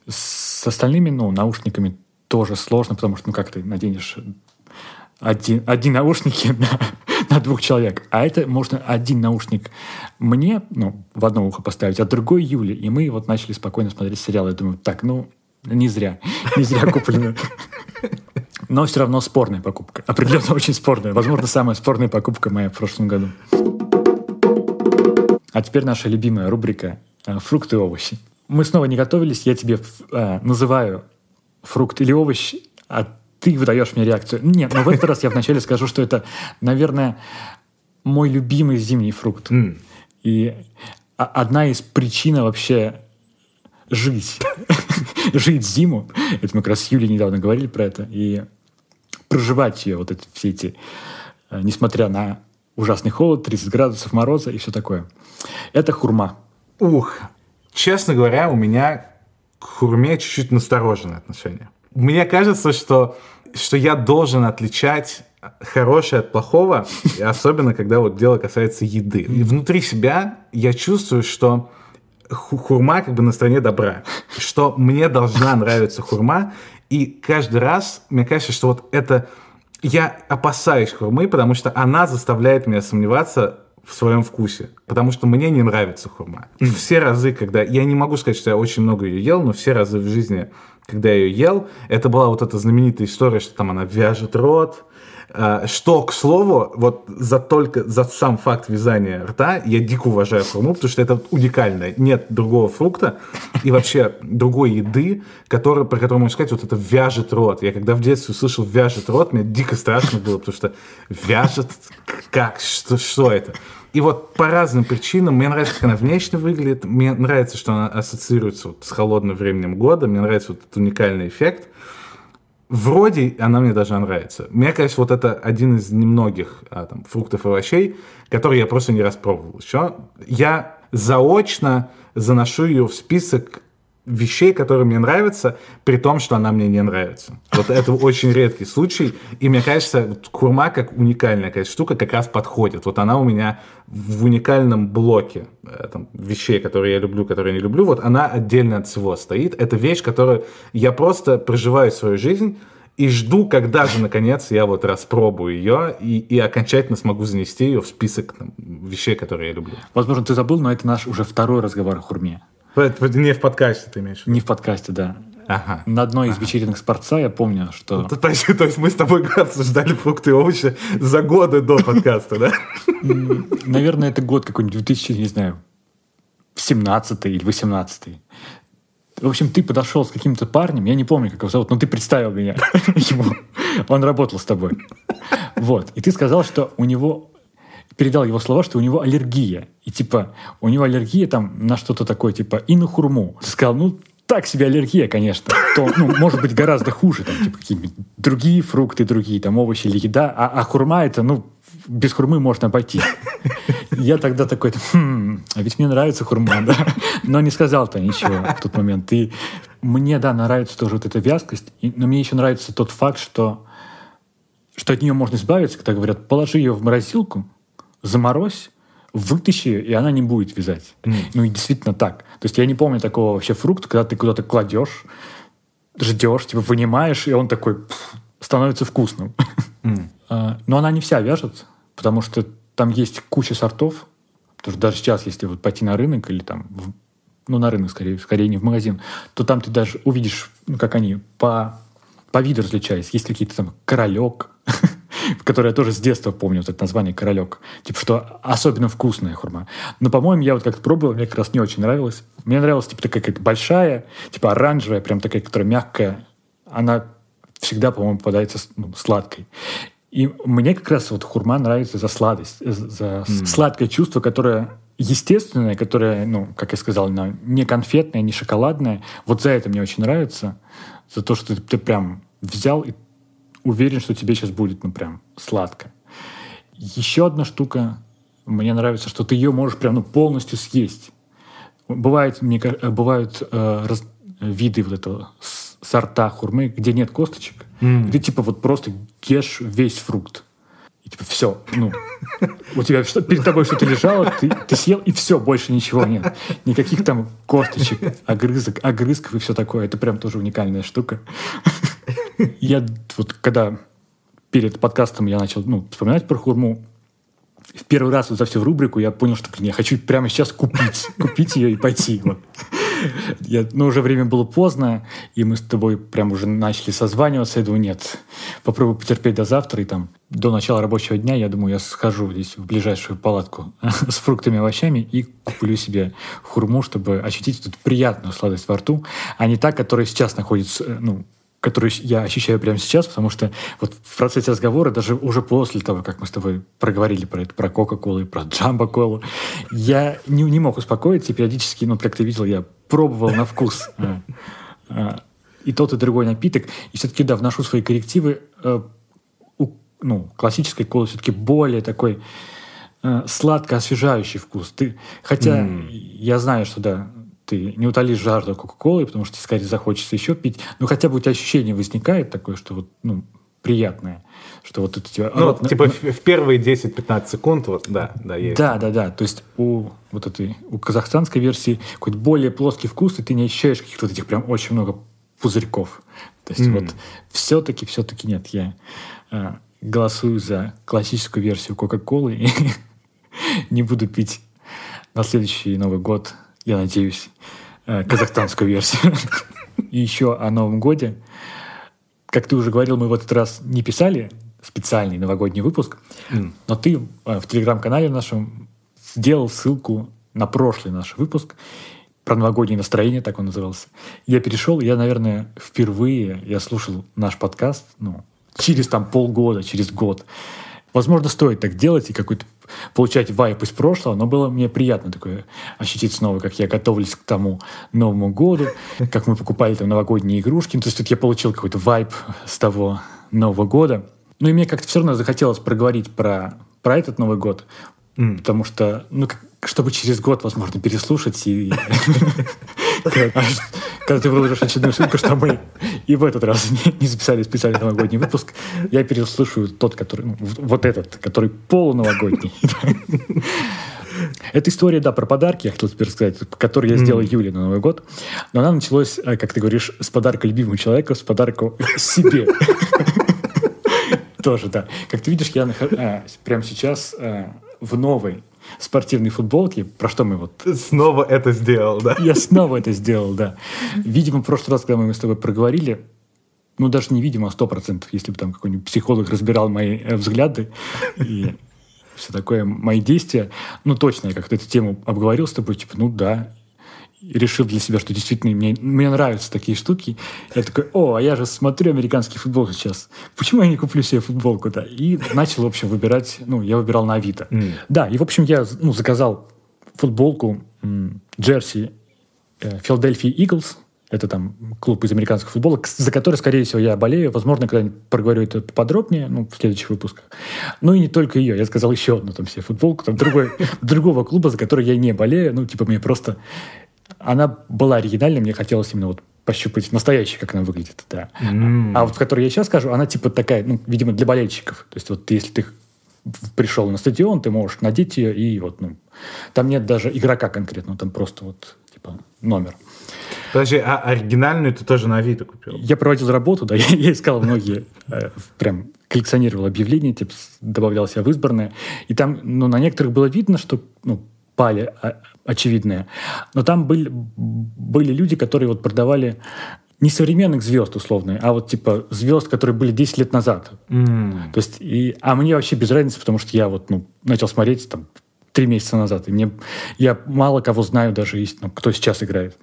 С остальными ну, наушниками тоже сложно, потому что ну как ты наденешь один, один наушники на, на двух человек. А это можно один наушник мне ну, в одно ухо поставить, а другой Юле. И мы вот начали спокойно смотреть сериал. Я думаю, так, ну, не зря. Не зря куплено. Но все равно спорная покупка. Определенно очень спорная. Возможно, самая спорная покупка моя в прошлом году. А теперь наша любимая рубрика э, «Фрукты и овощи». Мы снова не готовились, я тебе э, называю фрукт или овощ, а ты выдаешь мне реакцию. Нет, но в этот раз я вначале скажу, что это, наверное, мой любимый зимний фрукт. Mm. И одна из причин вообще жить. жить зиму. Это мы как раз с Юлей недавно говорили про это. И проживать ее, вот эти, все эти, э, несмотря на ужасный холод, 30 градусов мороза и все такое. Это хурма. Ух, честно говоря, у меня к хурме чуть-чуть настороженное отношение. Мне кажется, что что я должен отличать хорошее от плохого, особенно когда вот дело касается еды. И внутри себя я чувствую, что хурма как бы на стороне добра, что мне должна нравиться хурма, и каждый раз мне кажется, что вот это... Я опасаюсь хурмы, потому что она заставляет меня сомневаться в своем вкусе, потому что мне не нравится хурма. Все разы, когда... Я не могу сказать, что я очень много ее ел, но все разы в жизни, когда я ее ел, это была вот эта знаменитая история, что там она вяжет рот, что, к слову, вот за только за сам факт вязания рта я дико уважаю хурму, потому что это уникально. Нет другого фрукта и вообще другой еды, который, про которую можно сказать, вот это вяжет рот. Я когда в детстве услышал вяжет рот, мне дико страшно было, потому что вяжет, как, что, что это? И вот по разным причинам, мне нравится, как она внешне выглядит, мне нравится, что она ассоциируется вот с холодным временем года, мне нравится вот этот уникальный эффект – Вроде она мне даже нравится. Мне кажется, вот это один из немногих а, там, фруктов и овощей, которые я просто не распробовал еще. Я заочно заношу ее в список вещей, которые мне нравятся, при том, что она мне не нравится. Вот это очень редкий случай. И мне кажется, курма как уникальная какая штука как раз подходит. Вот она у меня в уникальном блоке э, там, вещей, которые я люблю, которые не люблю. Вот она отдельно от всего стоит. Это вещь, которую я просто проживаю свою жизнь и жду, когда же, наконец, я вот распробую ее и, и окончательно смогу занести ее в список там, вещей, которые я люблю. Возможно, ты забыл, но это наш уже второй разговор о хурме. Не в подкасте ты имеешь? Не в подкасте, да. Ага. На одной из ага. вечеринок спорца я помню, что... То, то, есть, то есть мы с тобой обсуждали фрукты и овощи за годы до подкаста, да? Наверное, это год какой-нибудь 2000, не знаю, 17 или 18 в общем, ты подошел с каким-то парнем, я не помню, как его зовут, но ты представил меня ему. Он работал с тобой. Вот. И ты сказал, что у него передал его слова, что у него аллергия. И типа, у него аллергия там на что-то такое, типа, и на хурму. Сказал, ну, так себе аллергия, конечно. То, ну, может быть, гораздо хуже, там, типа, какие-нибудь другие фрукты, другие там овощи или еда. А, а хурма это, ну, без хурмы можно обойти. Я тогда такой, хм, а ведь мне нравится хурма, да? Но не сказал-то ничего в тот момент. И мне, да, нравится тоже вот эта вязкость, но мне еще нравится тот факт, что, что от нее можно избавиться, когда говорят, положи ее в морозилку, заморозь, вытащи и она не будет вязать. Mm. Ну и действительно так. То есть я не помню такого вообще фрукта, когда ты куда-то кладешь, ждешь, типа вынимаешь, и он такой пфф, становится вкусным. Mm. Но она не вся вяжет, потому что там есть куча сортов. Потому что даже сейчас, если вот пойти на рынок или там, в, ну на рынок скорее, скорее не в магазин, то там ты даже увидишь, ну, как они по, по виду различаются. Есть какие-то там королек, который я тоже с детства помню, вот это название «Королек». Типа, что особенно вкусная хурма. Но, по-моему, я вот как-то пробовал, мне как раз не очень нравилось. Мне нравилась, типа, такая какая-то большая, типа, оранжевая, прям такая, которая мягкая. Она всегда, по-моему, попадается ну, сладкой. И мне как раз вот хурма нравится за сладость, за mm. сладкое чувство, которое естественное, которое, ну, как я сказал, не конфетное, не шоколадное. Вот за это мне очень нравится. За то, что ты, ты прям взял и уверен, что тебе сейчас будет, ну, прям сладко. Еще одна штука, мне нравится, что ты ее можешь прям, ну, полностью съесть. Бывает, мне, бывают э, раз, виды вот этого сорта хурмы, где нет косточек, mm. ты типа вот просто ешь весь фрукт. И типа все, ну, у тебя что, перед тобой что-то лежало, ты, ты съел, и все, больше ничего нет. Никаких там косточек, огрызок, огрызков и все такое. Это прям тоже уникальная штука. Я вот когда перед подкастом я начал ну, вспоминать про хурму, в первый раз вот за всю рубрику я понял, что блин, я хочу прямо сейчас купить, купить ее и пойти. Вот. Я, ну, уже время было поздно, и мы с тобой прям уже начали созваниваться. Я думаю, нет, попробую потерпеть до завтра, и там до начала рабочего дня, я думаю, я схожу здесь в ближайшую палатку с фруктами и овощами и куплю себе хурму, чтобы ощутить эту приятную сладость во рту, а не та, которая сейчас находится, ну, которую я ощущаю прямо сейчас, потому что вот в процессе разговора, даже уже после того, как мы с тобой проговорили про это, про Кока-Колу и про Джамбо-Колу, я не, не мог успокоиться, и периодически, ну, как ты видел, я пробовал на вкус э, э, и тот, и другой напиток, и все-таки, да, вношу свои коррективы. Э, ну, классической колы все-таки более такой сладко-освежающий вкус. Ты, хотя mm. я знаю, что да, ты не утолишь жажду Кока-Колы, потому что скорее захочется еще пить, но хотя бы у тебя ощущение возникает такое, что вот, ну, приятное. Что вот это тебя... Ну, вот, типа в, в первые 10-15 секунд, вот, да, да, есть. Да, да, да. То есть у вот этой, у казахстанской версии какой-то более плоский вкус, и ты не ощущаешь каких-то вот этих прям очень много пузырьков. То есть mm. вот все-таки, все-таки нет, я э, голосую за классическую версию Кока-Колы не буду пить на следующий Новый год, я надеюсь, э, казахстанскую версию. И еще о Новом годе. Как ты уже говорил, мы в этот раз не писали специальный новогодний выпуск, mm. но ты э, в телеграм-канале нашем сделал ссылку на прошлый наш выпуск про новогоднее настроение, так он назывался. Я перешел, я, наверное, впервые я слушал наш подкаст, ну, через там полгода, через год. Возможно, стоит так делать и какой-то получать вайп из прошлого, но было мне приятно такое ощутить снова, как я готовлюсь к тому Новому году, как мы покупали там новогодние игрушки. То есть тут я получил какой-то вайп с того Нового года. Ну и мне как-то все равно захотелось проговорить про, про этот Новый год, mm. потому что, ну, чтобы через год, возможно, переслушать и... Когда ты выложишь очередную ссылку, что мы и в этот раз не записали специальный новогодний выпуск, я переслушаю тот, который... Ну, вот этот, который полуновогодний. Эта история, да, про подарки, я хотел теперь сказать, который я сделал Юле на Новый год. Но она началась, э, как ты говоришь, с подарка любимому человеку, с подарка себе. Тоже, да. Как ты видишь, я э, прямо сейчас э, в новой спортивной футболке, про что мы вот... Снова это сделал, да? Я снова это сделал, да. Видимо, в прошлый раз, когда мы с тобой проговорили, ну, даже не видимо, а сто процентов, если бы там какой-нибудь психолог разбирал мои э, взгляды и все такое, мои действия, ну, точно я как-то эту тему обговорил с тобой, типа, ну, да, решил для себя, что действительно мне, мне нравятся такие штуки. Я такой, о, а я же смотрю американский футбол сейчас. Почему я не куплю себе футболку, да? И начал, в общем, выбирать, ну, я выбирал на Авито. Mm. Да, и, в общем, я ну, заказал футболку джерси Филадельфия Иглс, это там клуб из американского футбола, за который, скорее всего, я болею. Возможно, когда-нибудь проговорю это подробнее, ну, в следующих выпусках. Ну и не только ее. Я сказал еще одну там себе футболку, там другой, другого клуба, за который я не болею. Ну, типа, мне просто она была оригинальной, мне хотелось именно вот пощупать настоящий, как она выглядит, да. Mm. А, вот в которой я сейчас скажу, она типа такая, ну, видимо, для болельщиков. То есть вот если ты пришел на стадион, ты можешь надеть ее и вот, ну, там нет даже игрока конкретно, там просто вот типа номер. Подожди, а оригинальную ты тоже на Авито купил? Я проводил работу, да, я, я искал многие, э, прям коллекционировал объявления, типа добавлял себя в избранное, и там, ну, на некоторых было видно, что, ну, пали а, очевидные. Но там были, были люди, которые вот продавали не современных звезд условные, а вот типа звезд, которые были 10 лет назад. Mm. То есть, и, а мне вообще без разницы, потому что я вот ну, начал смотреть там три месяца назад, и мне я мало кого знаю даже, есть, ну, кто сейчас играет.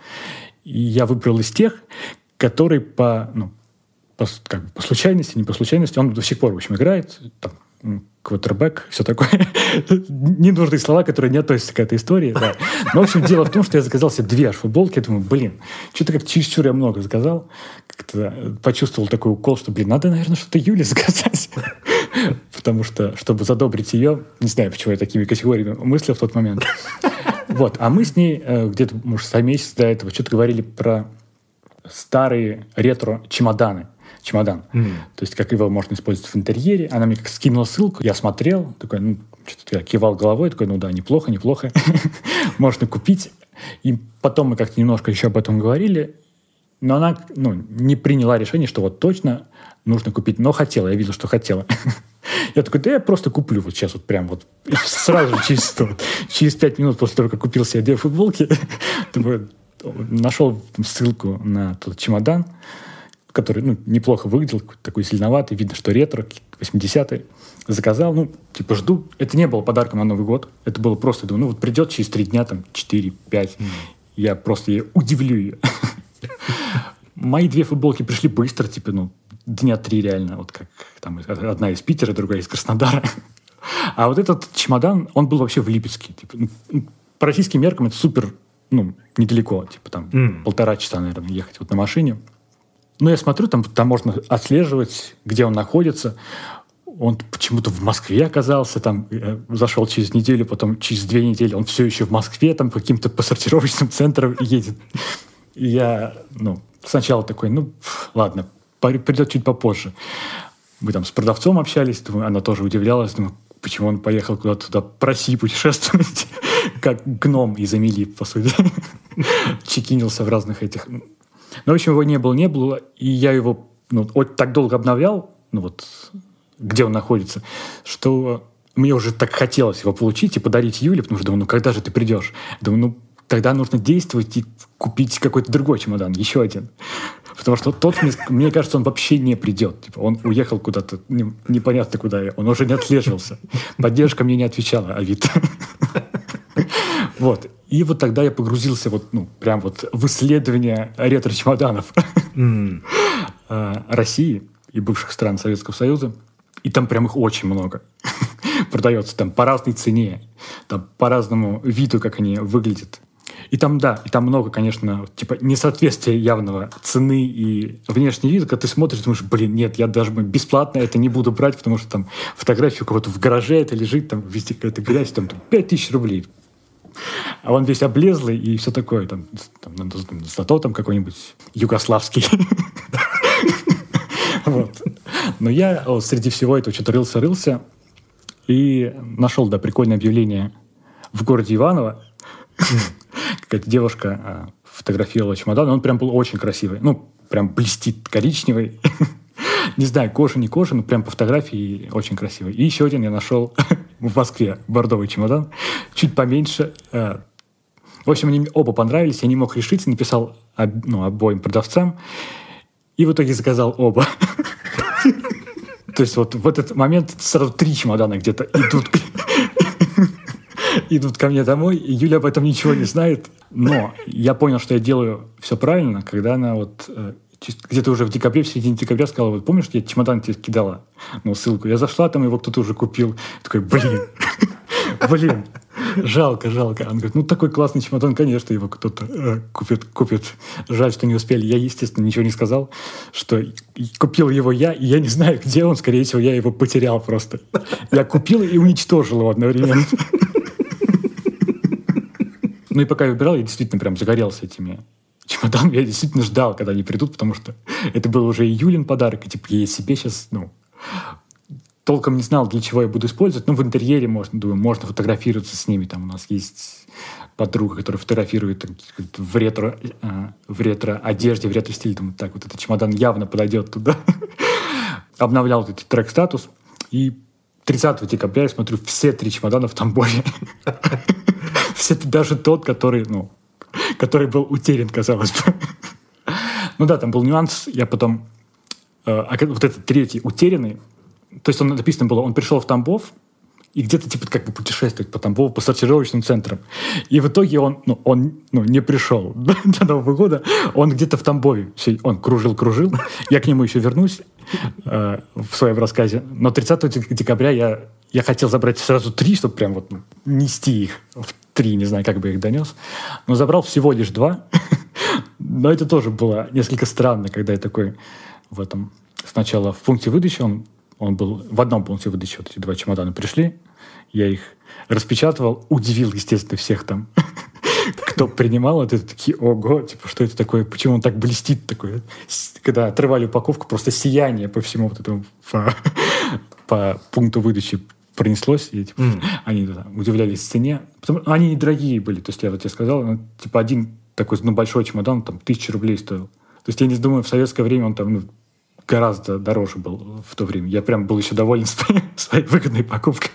И я выбрал из тех, которые по, ну, по, как по случайности, не по случайности, он до сих пор, в общем, играет. Там, квотербек, все такое. Ненужные слова, которые не относятся к этой истории. Да. Но, в общем, дело в том, что я заказал себе две футболки. Я думаю, блин, что-то как чересчур я много заказал. Как-то почувствовал такой укол, что, блин, надо, наверное, что-то Юле заказать. Потому что, чтобы задобрить ее, не знаю, почему я такими категориями мыслил в тот момент. Вот, а мы с ней э, где-то, может, за месяц до этого что-то говорили про старые ретро-чемоданы чемодан. Mm. То есть, как его можно использовать в интерьере. Она мне как скинула ссылку, я смотрел, такой, ну, что-то я кивал головой, такой, ну да, неплохо, неплохо. Можно купить. И потом мы как-то немножко еще об этом говорили, но она ну, не приняла решение, что вот точно нужно купить, но хотела, я видел, что хотела. Я такой, да я просто куплю вот сейчас вот прям вот сразу через, через пять минут после того, как купил себе две футболки, нашел ссылку на тот чемодан, который ну, неплохо выглядел, такой зеленоватый, видно, что ретро, 80-е. Заказал, ну, типа, жду. Это не было подарком на Новый год. Это было просто, думаю, ну, вот придет через три дня, там, 4-5. Mm. Я просто ее удивлю ее. Мои две футболки пришли быстро, типа, ну, дня три реально. Вот как там одна из Питера, другая из Краснодара. А вот этот чемодан, он был вообще в Липецке. Типа, ну, по российским меркам это супер, ну, недалеко. Типа там mm. полтора часа, наверное, ехать вот на машине. Ну, я смотрю, там, там можно отслеживать, где он находится. Он почему-то в Москве оказался, там э, зашел через неделю, потом через две недели он все еще в Москве, там каким-то по сортировочным центрам едет. Я, ну, сначала такой, ну, ладно, придет чуть попозже. Мы там с продавцом общались, думаю, она тоже удивлялась, думаю, почему он поехал куда-то туда по России путешествовать, как гном из Эмилии, по сути. Чекинился в разных этих... Ну, в общем, его не было, не было, и я его ну, так долго обновлял, ну вот, где он находится, что мне уже так хотелось его получить и подарить Юле, потому что думаю, ну когда же ты придешь? Думаю, ну тогда нужно действовать и купить какой-то другой чемодан, еще один. Потому что тот, мне, мне кажется, он вообще не придет. Типа, он уехал куда-то, не, непонятно куда, он уже не отслеживался. Поддержка мне не отвечала, Авито. Вот. И вот тогда я погрузился вот, ну, прям вот в исследование ретро-чемоданов а, России и бывших стран Советского Союза. И там прям их очень много. Продается там по разной цене, там по разному виду, как они выглядят. И там, да, и там много, конечно, типа несоответствия явного цены и внешний вид, когда ты смотришь, думаешь, блин, нет, я даже бесплатно это не буду брать, потому что там фотография у кого-то в гараже это лежит, там везде какая-то грязь, там, там 5000 рублей. А он весь облезлый и все такое, там, там, зато там какой-нибудь югославский. Вот. Но я среди всего этого что-то рылся-рылся и нашел, да, прикольное объявление в городе Иваново. Какая-то девушка а, фотографировала чемодан, он прям был очень красивый. Ну, прям блестит коричневый. Не знаю, кожа, не кожа, но прям по фотографии очень красивый. И еще один я нашел в Москве, бордовый чемодан, чуть поменьше. А. В общем, они оба понравились, я не мог решиться, написал ну, обоим продавцам. И в итоге заказал оба. То есть вот в этот момент сразу три чемодана где-то идут идут ко мне домой, и Юля об этом ничего не знает. Но я понял, что я делаю все правильно, когда она вот э, где-то уже в декабре, в середине декабря сказала, вот помнишь, я чемодан тебе кидала, ну, ссылку. Я зашла, там его кто-то уже купил. Такой, блин, блин, жалко, жалко. Она говорит, ну, такой классный чемодан, конечно, его кто-то э, купит, купит. Жаль, что не успели. Я, естественно, ничего не сказал, что купил его я, и я не знаю, где он. Скорее всего, я его потерял просто. Я купил и уничтожил его одновременно. Ну и пока я выбирал, я действительно прям загорелся этими чемоданами. Я действительно ждал, когда они придут, потому что это был уже июлин подарок, и типа я себе сейчас, ну, толком не знал, для чего я буду использовать. Ну, в интерьере можно, думаю, можно фотографироваться с ними. Там у нас есть подруга, которая фотографирует в ретро, э, в ретро одежде, в ретро стиле. Думаю, так, вот этот чемодан явно подойдет туда. Обновлял этот трек-статус. И 30 декабря я смотрю все три чемодана в Тамбове. все, даже тот, который, ну, который был утерян, казалось бы. ну да, там был нюанс. Я потом... Э, а вот этот третий утерянный, то есть он написано было, он пришел в Тамбов, и где-то типа как бы путешествовать по Тамбову, по сортировочным центрам. И в итоге он, ну, он ну, не пришел до Нового года, он где-то в Тамбове, он кружил-кружил, я к нему еще вернусь э, в своем рассказе, но 30 декабря я, я хотел забрать сразу три, чтобы прям вот ну, нести их в три, не знаю, как бы их донес, но забрал всего лишь два, но это тоже было несколько странно, когда я такой в этом сначала в пункте выдачи он он был в одном пункте выдачи, вот эти два чемодана пришли, я их распечатывал, удивил, естественно, всех там, кто принимал это, такие, ого, типа, что это такое, почему он так блестит такое. Когда отрывали упаковку, просто сияние по всему вот этому, по, по пункту выдачи пронеслось, и типа, mm. они да, удивлялись цене. Потому, они недорогие были, то есть я вот тебе сказал, ну, типа один такой ну, большой чемодан там тысячу рублей стоил. То есть я не думаю, в советское время он там ну, гораздо дороже был в то время. Я прям был еще доволен своей, своей выгодной покупкой.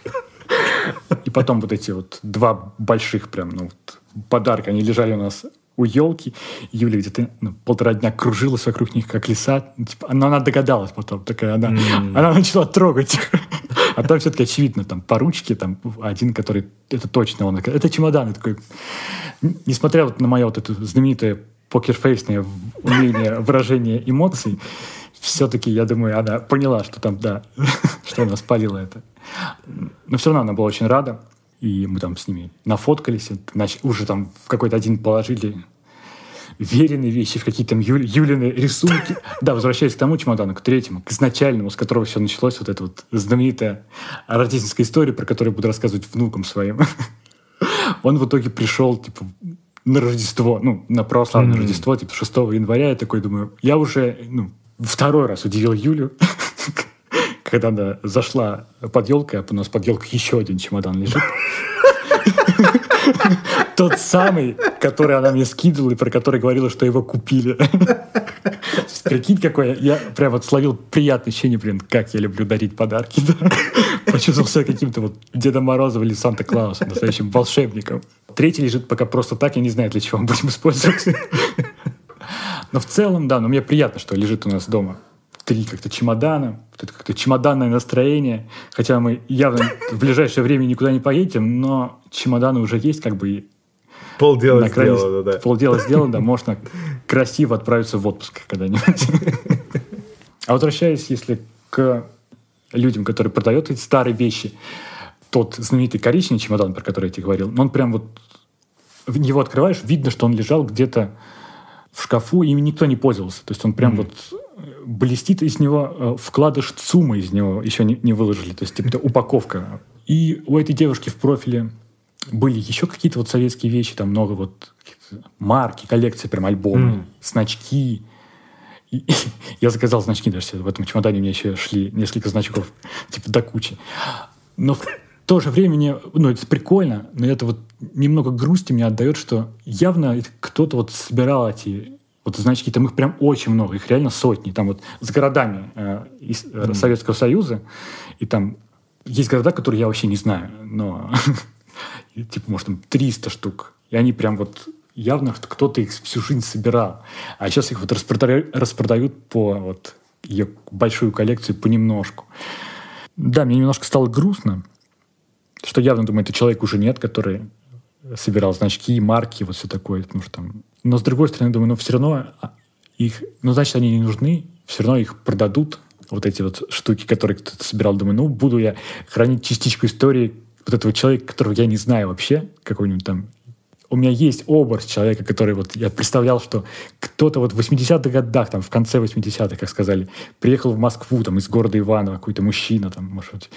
И потом вот эти вот два больших прям ну, вот подарка, они лежали у нас у елки. Юля где-то ну, полтора дня кружилась вокруг них, как лиса. Ну, типа, но она догадалась потом, такая, она, mm. она начала трогать их. А там все-таки очевидно, там по ручке, там один, который, это точно он, это чемодан. такой, несмотря вот на мое вот это знаменитое покерфейсное умение выражения эмоций, все-таки, я думаю, она поняла, что там, да, что она спалила это. Но все равно она была очень рада. И мы там с ними нафоткались, уже там в какой-то один положили веренные вещи, в какие-то там Ю, Юлины рисунки. Да, возвращаясь к тому чемодану, к третьему, к изначальному, с которого все началось, вот эта вот знаменитая рождественская история, про которую я буду рассказывать внукам своим. Он в итоге пришел, типа, на Рождество, ну, на православное mm-hmm. Рождество, типа, 6 января, я такой думаю, я уже, ну, второй раз удивил Юлю, когда она зашла под елкой, а у нас под елкой еще один чемодан лежит. Тот самый, который она мне скидывала и про который говорила, что его купили. Прикинь, какой я прям вот словил приятное ощущение, блин, как я люблю дарить подарки. Почувствовал себя каким-то вот Дедом Морозом или Санта-Клаусом, настоящим волшебником. Третий лежит пока просто так, я не знаю, для чего мы будем использовать. Но в целом, да, но мне приятно, что лежит у нас дома три как-то чемодана, это как-то чемоданное настроение. Хотя мы явно в ближайшее время никуда не поедем, но чемоданы уже есть, как бы Полдела на сделано, да. Полдела сделано, можно красиво отправиться в отпуск когда-нибудь. А возвращаясь, если к людям, которые продают эти старые вещи, тот знаменитый коричневый чемодан, про который я тебе говорил, он прям вот в него открываешь, видно, что он лежал где-то в шкафу, и им никто не пользовался. То есть он прям mm-hmm. вот блестит из него, э, вкладыш ЦУМа из него еще не, не выложили, то есть типа упаковка. И у этой девушки в профиле были еще какие-то вот советские вещи, там много вот марки, коллекции, прям альбомы, mm. значки. И, и, я заказал значки даже в этом чемодане, мне еще шли несколько значков, типа до кучи. Но в то же время, мне, ну, это прикольно, но это вот немного грусти мне отдает, что явно кто-то вот собирал эти вот значки, там их прям очень много, их реально сотни. Там вот с городами э, из mm. Советского Союза, и там есть города, которые я вообще не знаю, но типа, может, там 300 штук. И они прям вот явно кто-то их всю жизнь собирал. А сейчас их вот распродают, распродают по вот ее большую коллекцию понемножку. Да, мне немножко стало грустно, что явно, думаю, это человек уже нет, который собирал значки, марки, вот все такое. Потому что там... Но с другой стороны, думаю, ну все равно а, их, ну значит, они не нужны, все равно их продадут, вот эти вот штуки, которые кто-то собирал. Думаю, ну буду я хранить частичку истории вот этого человека, которого я не знаю вообще, какой-нибудь там у меня есть образ человека, который вот я представлял, что кто-то вот в 80-х годах, там в конце 80-х, как сказали, приехал в Москву там из города Иваново, какой-то мужчина там, может быть,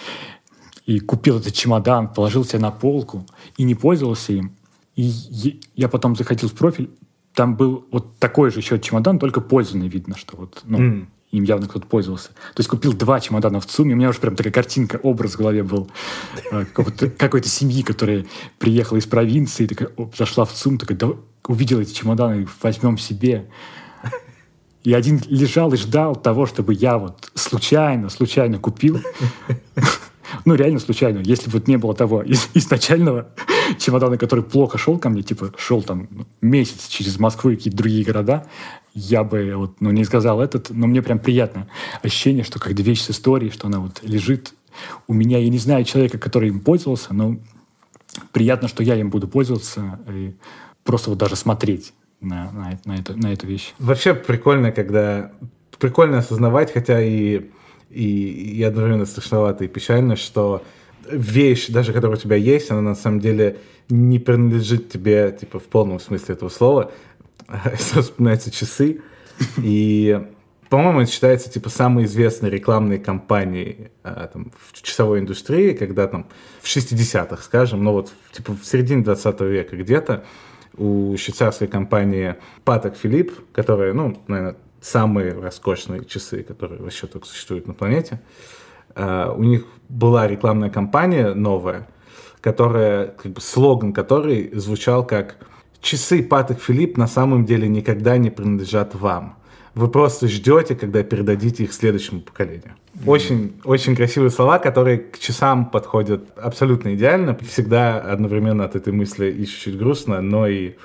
и купил этот чемодан, положил себе на полку и не пользовался им. И я потом заходил в профиль, там был вот такой же еще чемодан, только пользованный видно, что вот, ну, mm. Им явно кто-то пользовался. То есть купил два чемодана в ЦУМе, у меня уже прям такая картинка, образ в голове был э, какой-то семьи, которая приехала из провинции, такая, зашла в ЦУМ, такая, да, увидела эти чемоданы, возьмем себе. И один лежал и ждал того, чтобы я вот случайно, случайно купил. Ну, реально случайно. Если бы вот не было того изначального чемодана, который плохо шел ко мне, типа шел там месяц через Москву и какие-то другие города, я бы вот, ну, не сказал этот, но мне прям приятно. Ощущение, что как вещь с историей, что она вот лежит у меня. Я не знаю человека, который им пользовался, но приятно, что я им буду пользоваться и просто вот даже смотреть на, на, на, эту, на эту вещь. Вообще прикольно, когда... Прикольно осознавать, хотя и и, и одновременно страшновато и печально, что вещь, даже которая у тебя есть, она на самом деле не принадлежит тебе, типа, в полном смысле этого слова. Сразу вспоминаются часы. И, по-моему, это считается, типа, самой известной рекламной кампанией а, там, в часовой индустрии, когда там в 60-х, скажем, ну вот, типа, в середине 20 века где-то у швейцарской компании Паток Филипп, которая, ну, наверное, самые роскошные часы, которые вообще только существуют на планете. Uh, у них была рекламная кампания новая, которая, как бы слоган которой звучал как «Часы Патек Филипп на самом деле никогда не принадлежат вам. Вы просто ждете, когда передадите их следующему поколению». Mm-hmm. Очень, очень красивые слова, которые к часам подходят абсолютно идеально. Всегда одновременно от этой мысли и чуть-чуть грустно, но и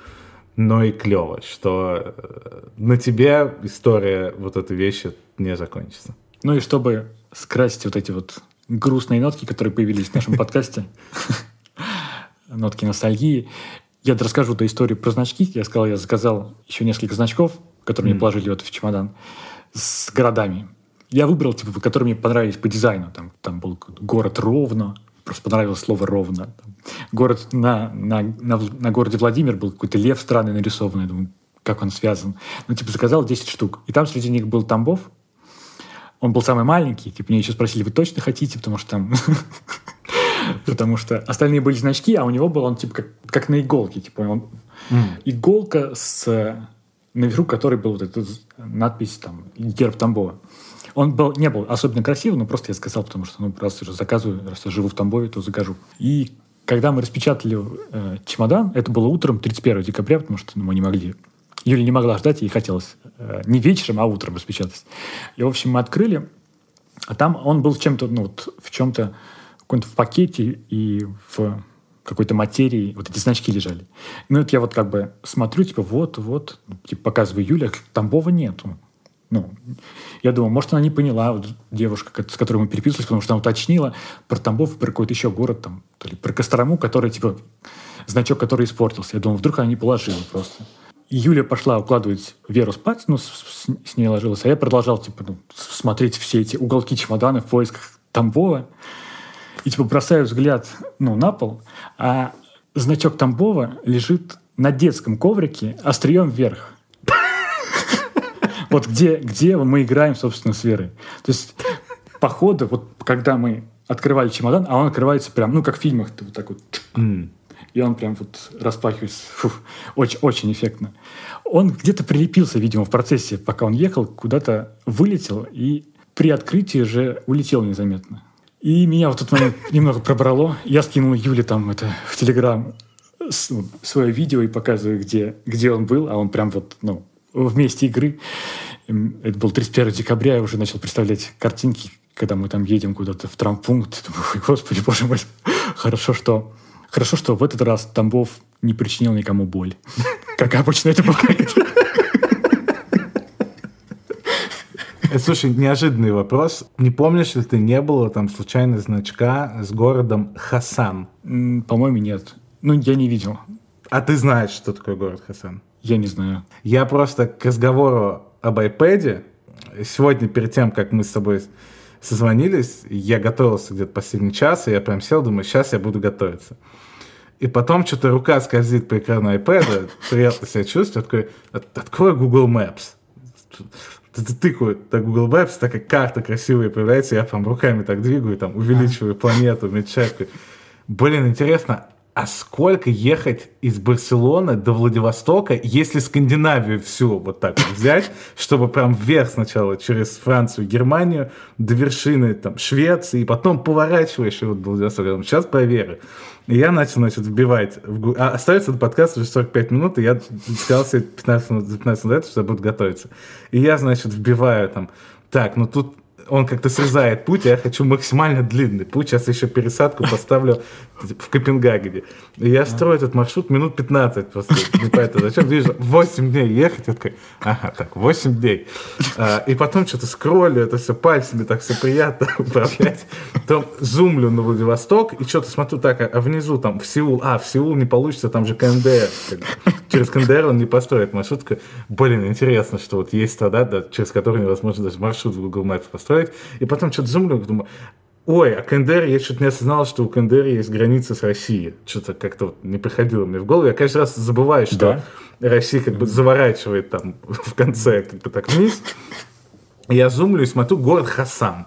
но и клево, что э, на тебе история вот этой вещи не закончится. Ну и чтобы скрасить вот эти вот грустные нотки, которые появились в нашем подкасте, нотки ностальгии, я расскажу эту историю про значки. Я сказал, я заказал еще несколько значков, которые мне положили вот в чемодан, с городами. Я выбрал, типа, которые мне понравились по дизайну. Там, там был город Ровно, просто понравилось слово «ровно». Город на, на, на, на городе Владимир был какой-то лев странный нарисованный. Думаю, как он связан. Ну, типа, заказал 10 штук. И там среди них был Тамбов. Он был самый маленький. Типа, мне еще спросили, вы точно хотите? Потому что там... Потому что остальные были значки, а у него был он типа как, как на иголке. Типа, он... Иголка с наверху которой был вот эта надпись там герб Тамбова. Он был, не был особенно красивый, но просто я сказал, потому что, ну, раз уже заказываю, раз я живу в Тамбове, то закажу. И когда мы распечатали э, чемодан, это было утром 31 декабря, потому что ну, мы не могли Юля не могла ждать, ей хотелось э, не вечером, а утром распечатать. И, в общем, мы открыли, а там он был чем-то, ну, вот, в чем-то, в, в пакете и в какой-то материи вот эти значки лежали. Ну, это я вот как бы смотрю, типа, вот, вот, типа, показываю Юля, Тамбова нету. Ну, я думаю, может, она не поняла, вот, девушка, с которой мы переписывались, потому что она уточнила про Тамбов, про какой-то еще город, там, то ли про Кострому, который, типа, значок, который испортился. Я думаю, вдруг она не положила просто. И Юля пошла укладывать Веру спать, ну, с, с, с ней ложилась, а я продолжал, типа, ну, смотреть все эти уголки чемодана в поисках Тамбова. И, типа, бросаю взгляд, ну, на пол, а значок Тамбова лежит на детском коврике острием вверх. Вот где, где мы играем, собственно, с Верой. То есть, по ходу, вот когда мы открывали чемодан, а он открывается прям, ну, как в фильмах, вот так вот и он прям вот распахивается. Фу, очень, очень эффектно. Он где-то прилепился, видимо, в процессе, пока он ехал, куда-то вылетел, и при открытии уже улетел незаметно. И меня в тот момент немного пробрало. Я скинул Юле там это в Телеграм свое видео и показываю, где, где он был, а он прям вот, ну, в месте игры. Это был 31 декабря, я уже начал представлять картинки, когда мы там едем куда-то в травмпункт. Думаю, господи, боже мой, хорошо, что Хорошо, что в этот раз Тамбов не причинил никому боль. Как обычно это бывает. Э, слушай, неожиданный вопрос. Не помнишь ли ты, не было там случайно значка с городом Хасан? По-моему, нет. Ну, я не видел. А ты знаешь, что такое город Хасан? Я не знаю. Я просто к разговору об iPad сегодня, перед тем, как мы с тобой созвонились, я готовился где-то последний час, и я прям сел, думаю, сейчас я буду готовиться. И потом что-то рука скользит по экрану iPad, приятно себя чувствую, такой, открой Google Maps. Тыкаю на Google Maps, такая карта красивая появляется, я там руками так двигаю, там увеличиваю планету, мечаю. Блин, интересно, а сколько ехать из Барселоны до Владивостока, если Скандинавию всю вот так вот взять, чтобы прям вверх сначала через Францию, Германию, до вершины там Швеции, и потом поворачиваешь его до Владивостока. Сейчас проверю. И я начал, значит, вбивать. В... А остается этот подкаст уже 45 минут, и я сказал себе 15 минут, 15 минут, что я буду готовиться. И я, значит, вбиваю там, так, ну тут он как-то срезает путь, а я хочу максимально длинный путь. Сейчас еще пересадку поставлю в Копенгагене. И я строю этот маршрут минут 15 просто. Не поэтому зачем? Вижу, 8 дней ехать. Я такой, ага, так, 8 дней. А, и потом что-то скроллю, это все пальцами, так все приятно управлять. Потом зумлю на Владивосток и что-то смотрю так, а внизу там в Сеул, а, в Сеул не получится, там же КНДР. Через КНДР он не построит маршрут. Блин, интересно, что вот есть тогда, да, через который невозможно даже маршрут в Google Maps построить. И потом что-то зумлю, думаю, Ой, а КНДР, я что-то не осознал, что у КНДР есть граница с Россией. Что-то как-то вот не приходило мне в голову. Я каждый раз забываю, что да. Россия как бы заворачивает там в конце как бы так вниз. Я зумлю и смотрю город Хасан.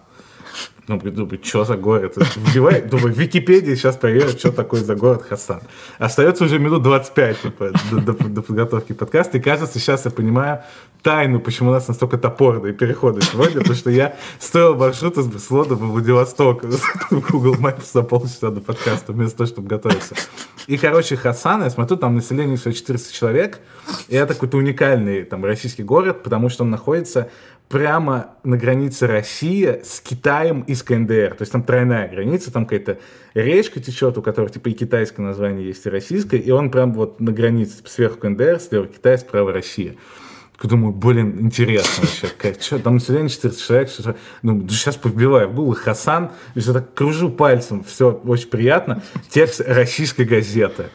Ну, думаю, что за город? Вбивай, думаю, в Википедии сейчас проверю, что такое за город Хасан. Остается уже минут 25 типа, до, до, до подготовки подкаста. И кажется, сейчас я понимаю тайну, почему у нас настолько топорные переходы сегодня, потому что я строил маршрут из Барселоны во Владивосток в Google Maps за полчаса до подкаста, вместо того, чтобы готовиться. И, короче, Хасан, я смотрю, там население всего 400 человек, и это какой-то уникальный там российский город, потому что он находится прямо на границе России с Китаем и с КНДР. То есть там тройная граница, там какая-то речка течет, у которой типа и китайское название есть, и российское, и он прям вот на границе типа, сверху КНДР, слева Китай, справа Россия. Я думаю, блин, интересно вообще, как, что, там население 400 человек, что ну, сейчас побиваю Google Хасан, и все так кружу пальцем, все очень приятно, текст российской газеты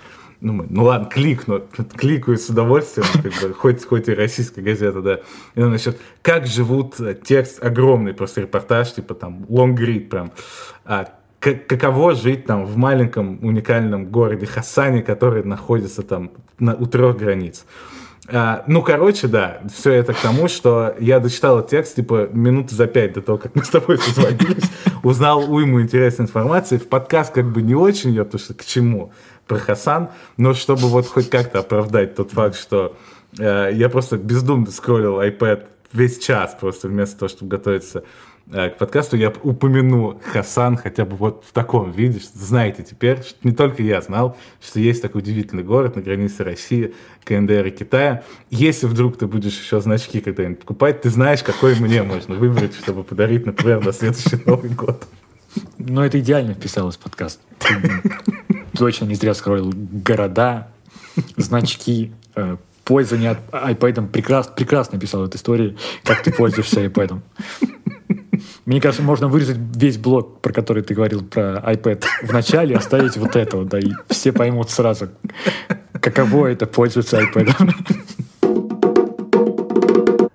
ну, ну ладно, кликну, кликаю с удовольствием, как бы, хоть, хоть и российская газета, да. И он насчет, как живут, э, текст огромный, просто репортаж, типа там, long read прям. А, каково жить там в маленьком уникальном городе Хасане, который находится там на, у трех границ. А, ну, короче, да, все это к тому, что я дочитал текст, типа, минуты за пять до того, как мы с тобой созвонились, узнал уйму интересной информации, в подкаст как бы не очень ее, потому что к чему? про Хасан, но чтобы вот хоть как-то оправдать тот факт, что э, я просто бездумно скроллил iPad весь час просто вместо того, чтобы готовиться к подкасту я упомяну Хасан хотя бы вот в таком виде, знаете теперь, что не только я знал, что есть такой удивительный город на границе России, КНДР и Китая. Если вдруг ты будешь еще значки когда-нибудь покупать, ты знаешь, какой мне можно выбрать, чтобы подарить, например, на следующий Новый год. Ну, это идеально вписалось в подкаст. точно не зря скроил города, значки, э, пользование iPad. Прекрасно, прекрасно писал эту историю, как ты пользуешься iPad. Мне кажется, можно вырезать весь блок, про который ты говорил про iPad в начале, оставить вот это да, и все поймут сразу, каково это пользоваться iPad.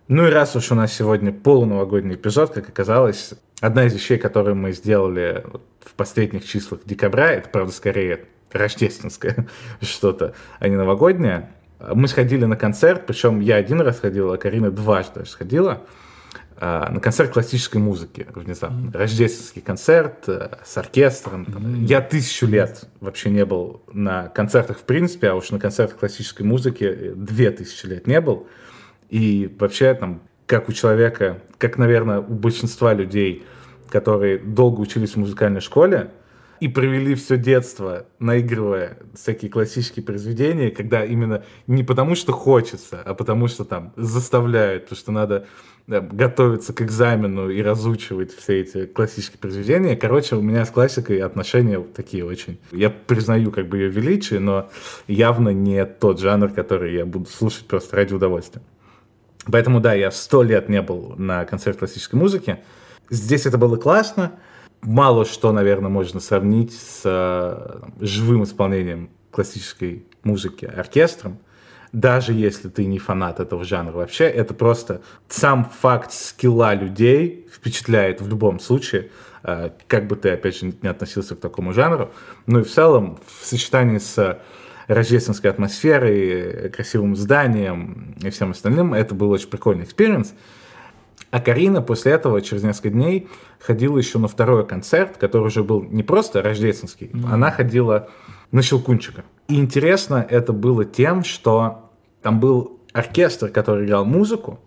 Ну и раз уж у нас сегодня полуновогодний эпизод, как оказалось, одна из вещей, которую мы сделали в последних числах декабря, это, правда, скорее рождественское что-то, а не новогоднее. Мы сходили на концерт, причем я один раз ходил, а Карина дважды сходила. А, на концерт классической музыки внезапно. Mm-hmm. Рождественский концерт э, с оркестром. Mm-hmm. Я тысячу лет вообще не был на концертах в принципе, а уж на концертах классической музыки э, две тысячи лет не был. И вообще там, как у человека, как, наверное, у большинства людей, которые долго учились в музыкальной школе, и провели все детство, наигрывая всякие классические произведения, когда именно не потому, что хочется, а потому, что там заставляют, потому что надо да, готовиться к экзамену и разучивать все эти классические произведения. Короче, у меня с классикой отношения такие очень. Я признаю как бы ее величие, но явно не тот жанр, который я буду слушать просто ради удовольствия. Поэтому да, я сто лет не был на концерте классической музыки. Здесь это было классно, мало что, наверное, можно сравнить с э, живым исполнением классической музыки оркестром, даже если ты не фанат этого жанра вообще, это просто сам факт скилла людей впечатляет в любом случае, э, как бы ты, опять же, не относился к такому жанру. Ну и в целом, в сочетании с рождественской атмосферой, красивым зданием и всем остальным, это был очень прикольный experience. А Карина после этого, через несколько дней, ходила еще на второй концерт, который уже был не просто рождественский, mm-hmm. она ходила на Щелкунчика. И интересно это было тем, что там был оркестр, который играл музыку,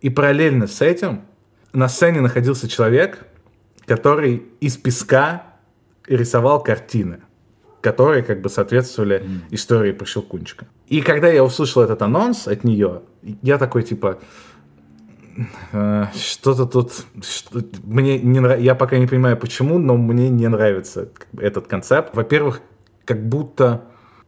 и параллельно с этим на сцене находился человек, который из песка рисовал картины, которые как бы соответствовали mm. истории про Щелкунчика. И когда я услышал этот анонс от нее, я такой типа, что-то тут... Что, мне не нрав... Я пока не понимаю, почему, но мне не нравится этот концепт. Во-первых, как будто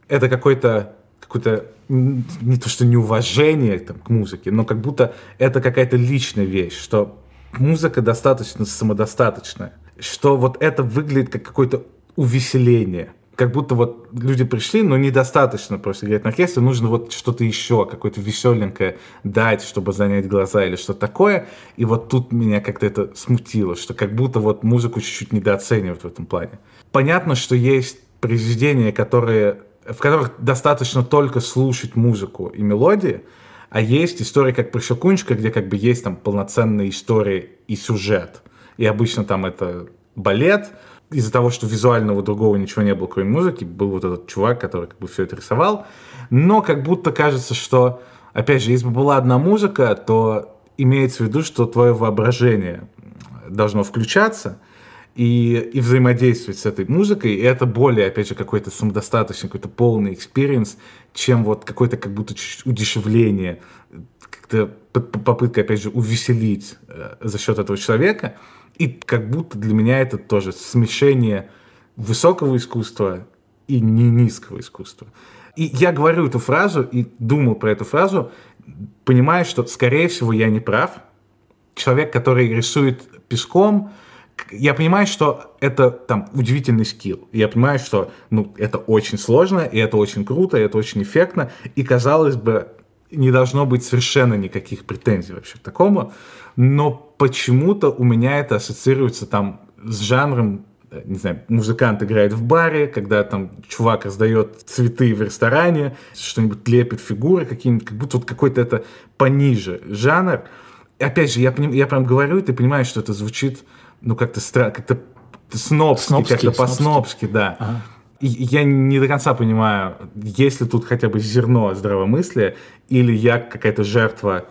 это какой-то какое-то не то что неуважение там, к музыке, но как будто это какая-то личная вещь, что музыка достаточно самодостаточная, что вот это выглядит как какое-то увеселение как будто вот люди пришли, но недостаточно просто играть на оркестре, нужно вот что-то еще, какое-то веселенькое дать, чтобы занять глаза или что-то такое. И вот тут меня как-то это смутило, что как будто вот музыку чуть-чуть недооценивают в этом плане. Понятно, что есть произведения, которые, в которых достаточно только слушать музыку и мелодии, а есть истории, как про Щелкунчика, где как бы есть там полноценная история и сюжет. И обычно там это балет, из-за того, что визуального другого ничего не было, кроме музыки, был вот этот чувак, который как бы все это рисовал. Но как будто кажется, что, опять же, если бы была одна музыка, то имеется в виду, что твое воображение должно включаться и, и взаимодействовать с этой музыкой, и это более, опять же, какой-то самодостаточный, какой-то полный experience, чем вот какое-то как будто удешевление, как-то попытка, опять же, увеселить э, за счет этого человека – и как будто для меня это тоже смешение высокого искусства и не низкого искусства. И я говорю эту фразу и думал про эту фразу, понимая, что, скорее всего, я не прав. Человек, который рисует песком, я понимаю, что это там удивительный скилл. Я понимаю, что ну, это очень сложно, и это очень круто, и это очень эффектно. И, казалось бы, не должно быть совершенно никаких претензий вообще к такому но почему-то у меня это ассоциируется там с жанром не знаю, музыкант играет в баре, когда там чувак раздает цветы в ресторане, что-нибудь лепит фигуры какие-нибудь, как будто вот какой-то это пониже жанр. И опять же, я, я прям говорю, и ты понимаешь, что это звучит, ну, как-то странно, как-то снобски, как-то по-снобски, да. Ага. И я не до конца понимаю, есть ли тут хотя бы зерно здравомыслия, или я какая-то жертва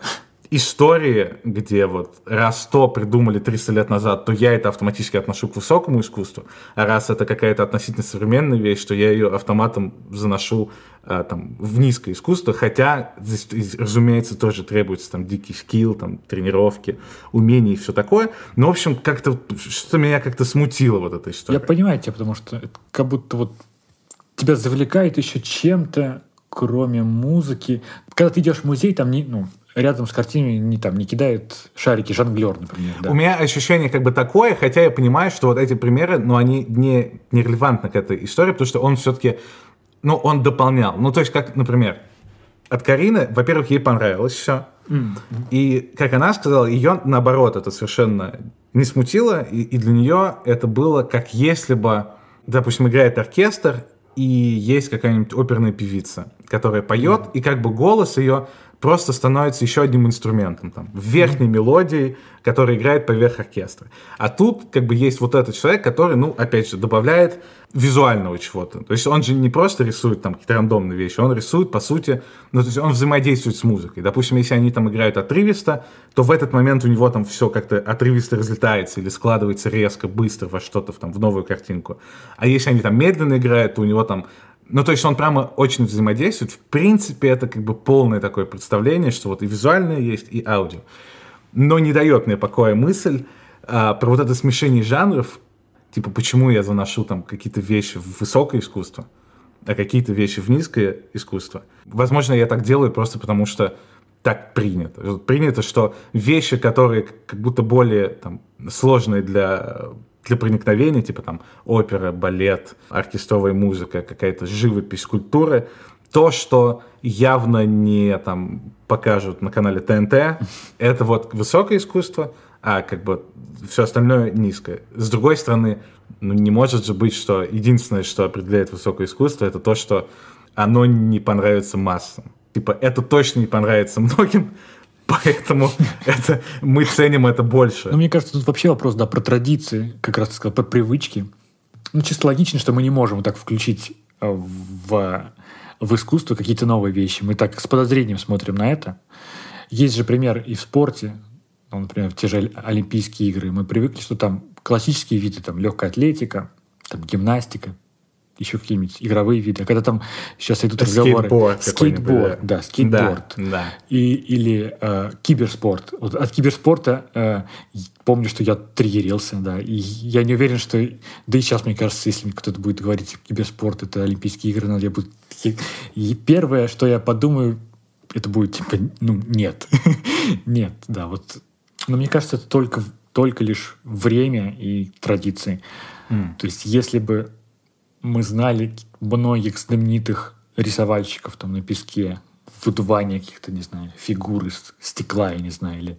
истории, где вот раз то придумали 300 лет назад, то я это автоматически отношу к высокому искусству, а раз это какая-то относительно современная вещь, то я ее автоматом заношу а, там, в низкое искусство, хотя здесь, разумеется, тоже требуется там дикий скилл, там, тренировки, умения и все такое. Но, в общем, как-то что-то меня как-то смутило вот эта история. Я понимаю тебя, потому что как будто вот тебя завлекает еще чем-то, кроме музыки. Когда ты идешь в музей, там не, ну, рядом с картинами не, там, не кидают шарики жонглер, например. Да. У меня ощущение как бы такое, хотя я понимаю, что вот эти примеры, ну, они не, не релевантны к этой истории, потому что он все-таки, ну, он дополнял. Ну, то есть, как, например, от Карины, во-первых, ей понравилось все. Mm-hmm. И, как она сказала, ее, наоборот, это совершенно не смутило, и, и для нее это было как если бы, допустим, играет оркестр, и есть какая-нибудь оперная певица, которая поет, mm-hmm. и как бы голос ее просто становится еще одним инструментом, там, верхней mm-hmm. мелодией, которая играет поверх оркестра. А тут как бы есть вот этот человек, который, ну, опять же, добавляет визуального чего-то. То есть он же не просто рисует там какие-то рандомные вещи, он рисует, по сути, ну, то есть он взаимодействует с музыкой. Допустим, если они там играют отрывисто, то в этот момент у него там все как-то отрывисто разлетается или складывается резко, быстро во что-то, там, в новую картинку. А если они там медленно играют, то у него там ну, то есть он прямо очень взаимодействует. В принципе, это как бы полное такое представление, что вот и визуальное есть, и аудио. Но не дает мне покоя мысль а, про вот это смешение жанров, типа, почему я заношу там какие-то вещи в высокое искусство, а какие-то вещи в низкое искусство. Возможно, я так делаю просто потому, что так принято. Принято, что вещи, которые как будто более там, сложные для для проникновения, типа там опера, балет, оркестровая музыка, какая-то живопись, культура, то, что явно не там покажут на канале ТНТ, это вот высокое искусство, а как бы все остальное низкое. С другой стороны, ну не может же быть, что единственное, что определяет высокое искусство, это то, что оно не понравится массам. Типа, это точно не понравится многим, Поэтому это, мы ценим это больше. Ну, мне кажется, тут вообще вопрос, да, про традиции, как раз ты сказал, про привычки. Ну, чисто логично, что мы не можем вот так включить э, в, в искусство какие-то новые вещи. Мы так с подозрением смотрим на это. Есть же пример и в спорте, ну, например, те же Олимпийские игры. Мы привыкли, что там классические виды, там легкая атлетика, там гимнастика, еще какие-нибудь игровые виды. А когда там сейчас идут разговоры... Скейтборд. Скейтборд, да, скейтборд. Да, да. И, или э, киберспорт. Вот от киберспорта э, помню, что я триггерился, да. И я не уверен, что... Да и сейчас, мне кажется, если кто-то будет говорить, киберспорт — это Олимпийские игры, но я буду... И первое, что я подумаю, это будет типа, ну, нет. нет, да, вот. Но мне кажется, это только, только лишь время и традиции. Mm. То есть, если бы мы знали многих знаменитых рисовальщиков там на песке, выдувание каких-то, не знаю, фигур из стекла, я не знаю, или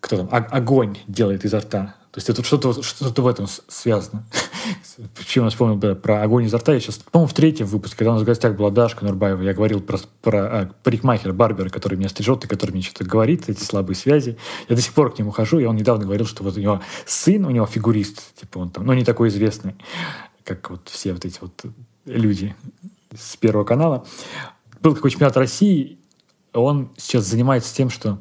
кто там, огонь делает изо рта. То есть это что-то что в этом связано. Почему я вспомнил да, про огонь изо рта. Я сейчас, по-моему, в третьем выпуске, когда у нас в гостях была Дашка Нурбаева, я говорил про, про а, парикмахера, барбера, который меня стрижет и который мне что-то говорит, эти слабые связи. Я до сих пор к нему хожу, и он недавно говорил, что вот у него сын, у него фигурист, типа он там, ну, не такой известный как вот все вот эти вот люди с Первого канала. Был такой чемпионат России, он сейчас занимается тем, что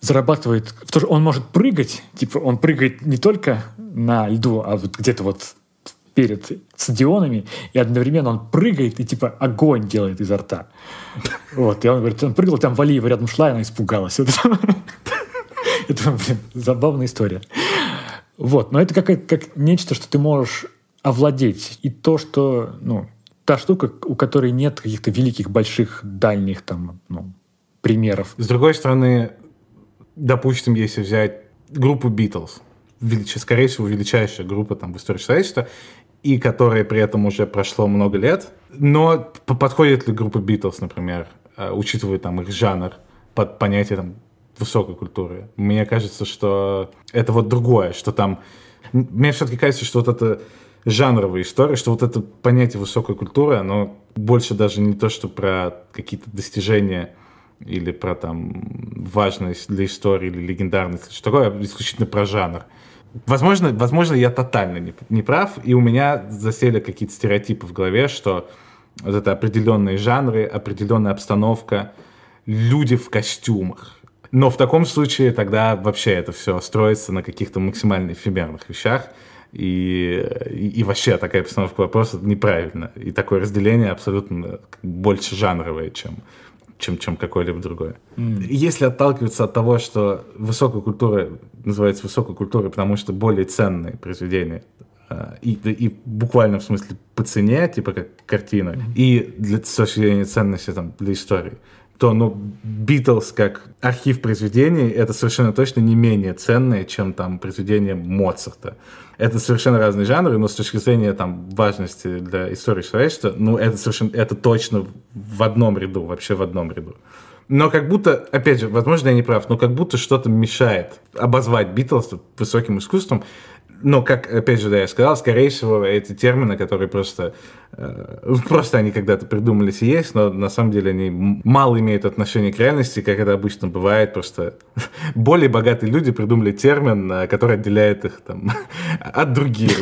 зарабатывает... Он может прыгать, типа он прыгает не только на льду, а вот где-то вот перед стадионами, и одновременно он прыгает и типа огонь делает изо рта. Вот, и он говорит, он прыгал, там Валиева рядом шла, и она испугалась. Это, блин, забавная история. Вот, но это как, как нечто, что ты можешь овладеть. И то, что, ну, та штука, у которой нет каких-то великих, больших, дальних там, ну, примеров. С другой стороны, допустим, если взять группу Beatles, велич... скорее всего, величайшая группа там в истории человечества, и которая при этом уже прошло много лет, но подходит ли группа Beatles, например, э, учитывая там их жанр, под понятие там высокой культуры? Мне кажется, что это вот другое, что там... Мне все-таки кажется, что вот это жанровая история, что вот это понятие высокой культуры, оно больше даже не то, что про какие-то достижения или про там важность для истории или легендарность, что такое, а исключительно про жанр. Возможно, возможно, я тотально не, не прав, и у меня засели какие-то стереотипы в голове, что вот это определенные жанры, определенная обстановка, люди в костюмах. Но в таком случае тогда вообще это все строится на каких-то максимально эфемерных вещах. И, и, и вообще такая постановка вопроса неправильна. И такое разделение абсолютно больше жанровое, чем, чем, чем какое-либо другое. Mm. Если отталкиваться от того, что высокая культура называется высокой культурой, потому что более ценные произведения а, и, и буквально в смысле по цене, типа как картина, mm-hmm. и для, с точки зрения ценности там, для истории, то ну, Битлз как архив произведений это совершенно точно не менее ценное, чем там произведение Моцарта. Это совершенно разные жанры, но с точки зрения там важности для истории человечества, ну это совершенно, это точно в одном ряду, вообще в одном ряду. Но как будто, опять же, возможно, я не прав, но как будто что-то мешает обозвать Битлз высоким искусством. Но, как, опять же, да, я сказал, скорее всего, эти термины, которые просто, э, просто они когда-то придумались и есть, но на самом деле они мало имеют отношения к реальности, как это обычно бывает, просто более богатые люди придумали термин, э, который отделяет их там от других.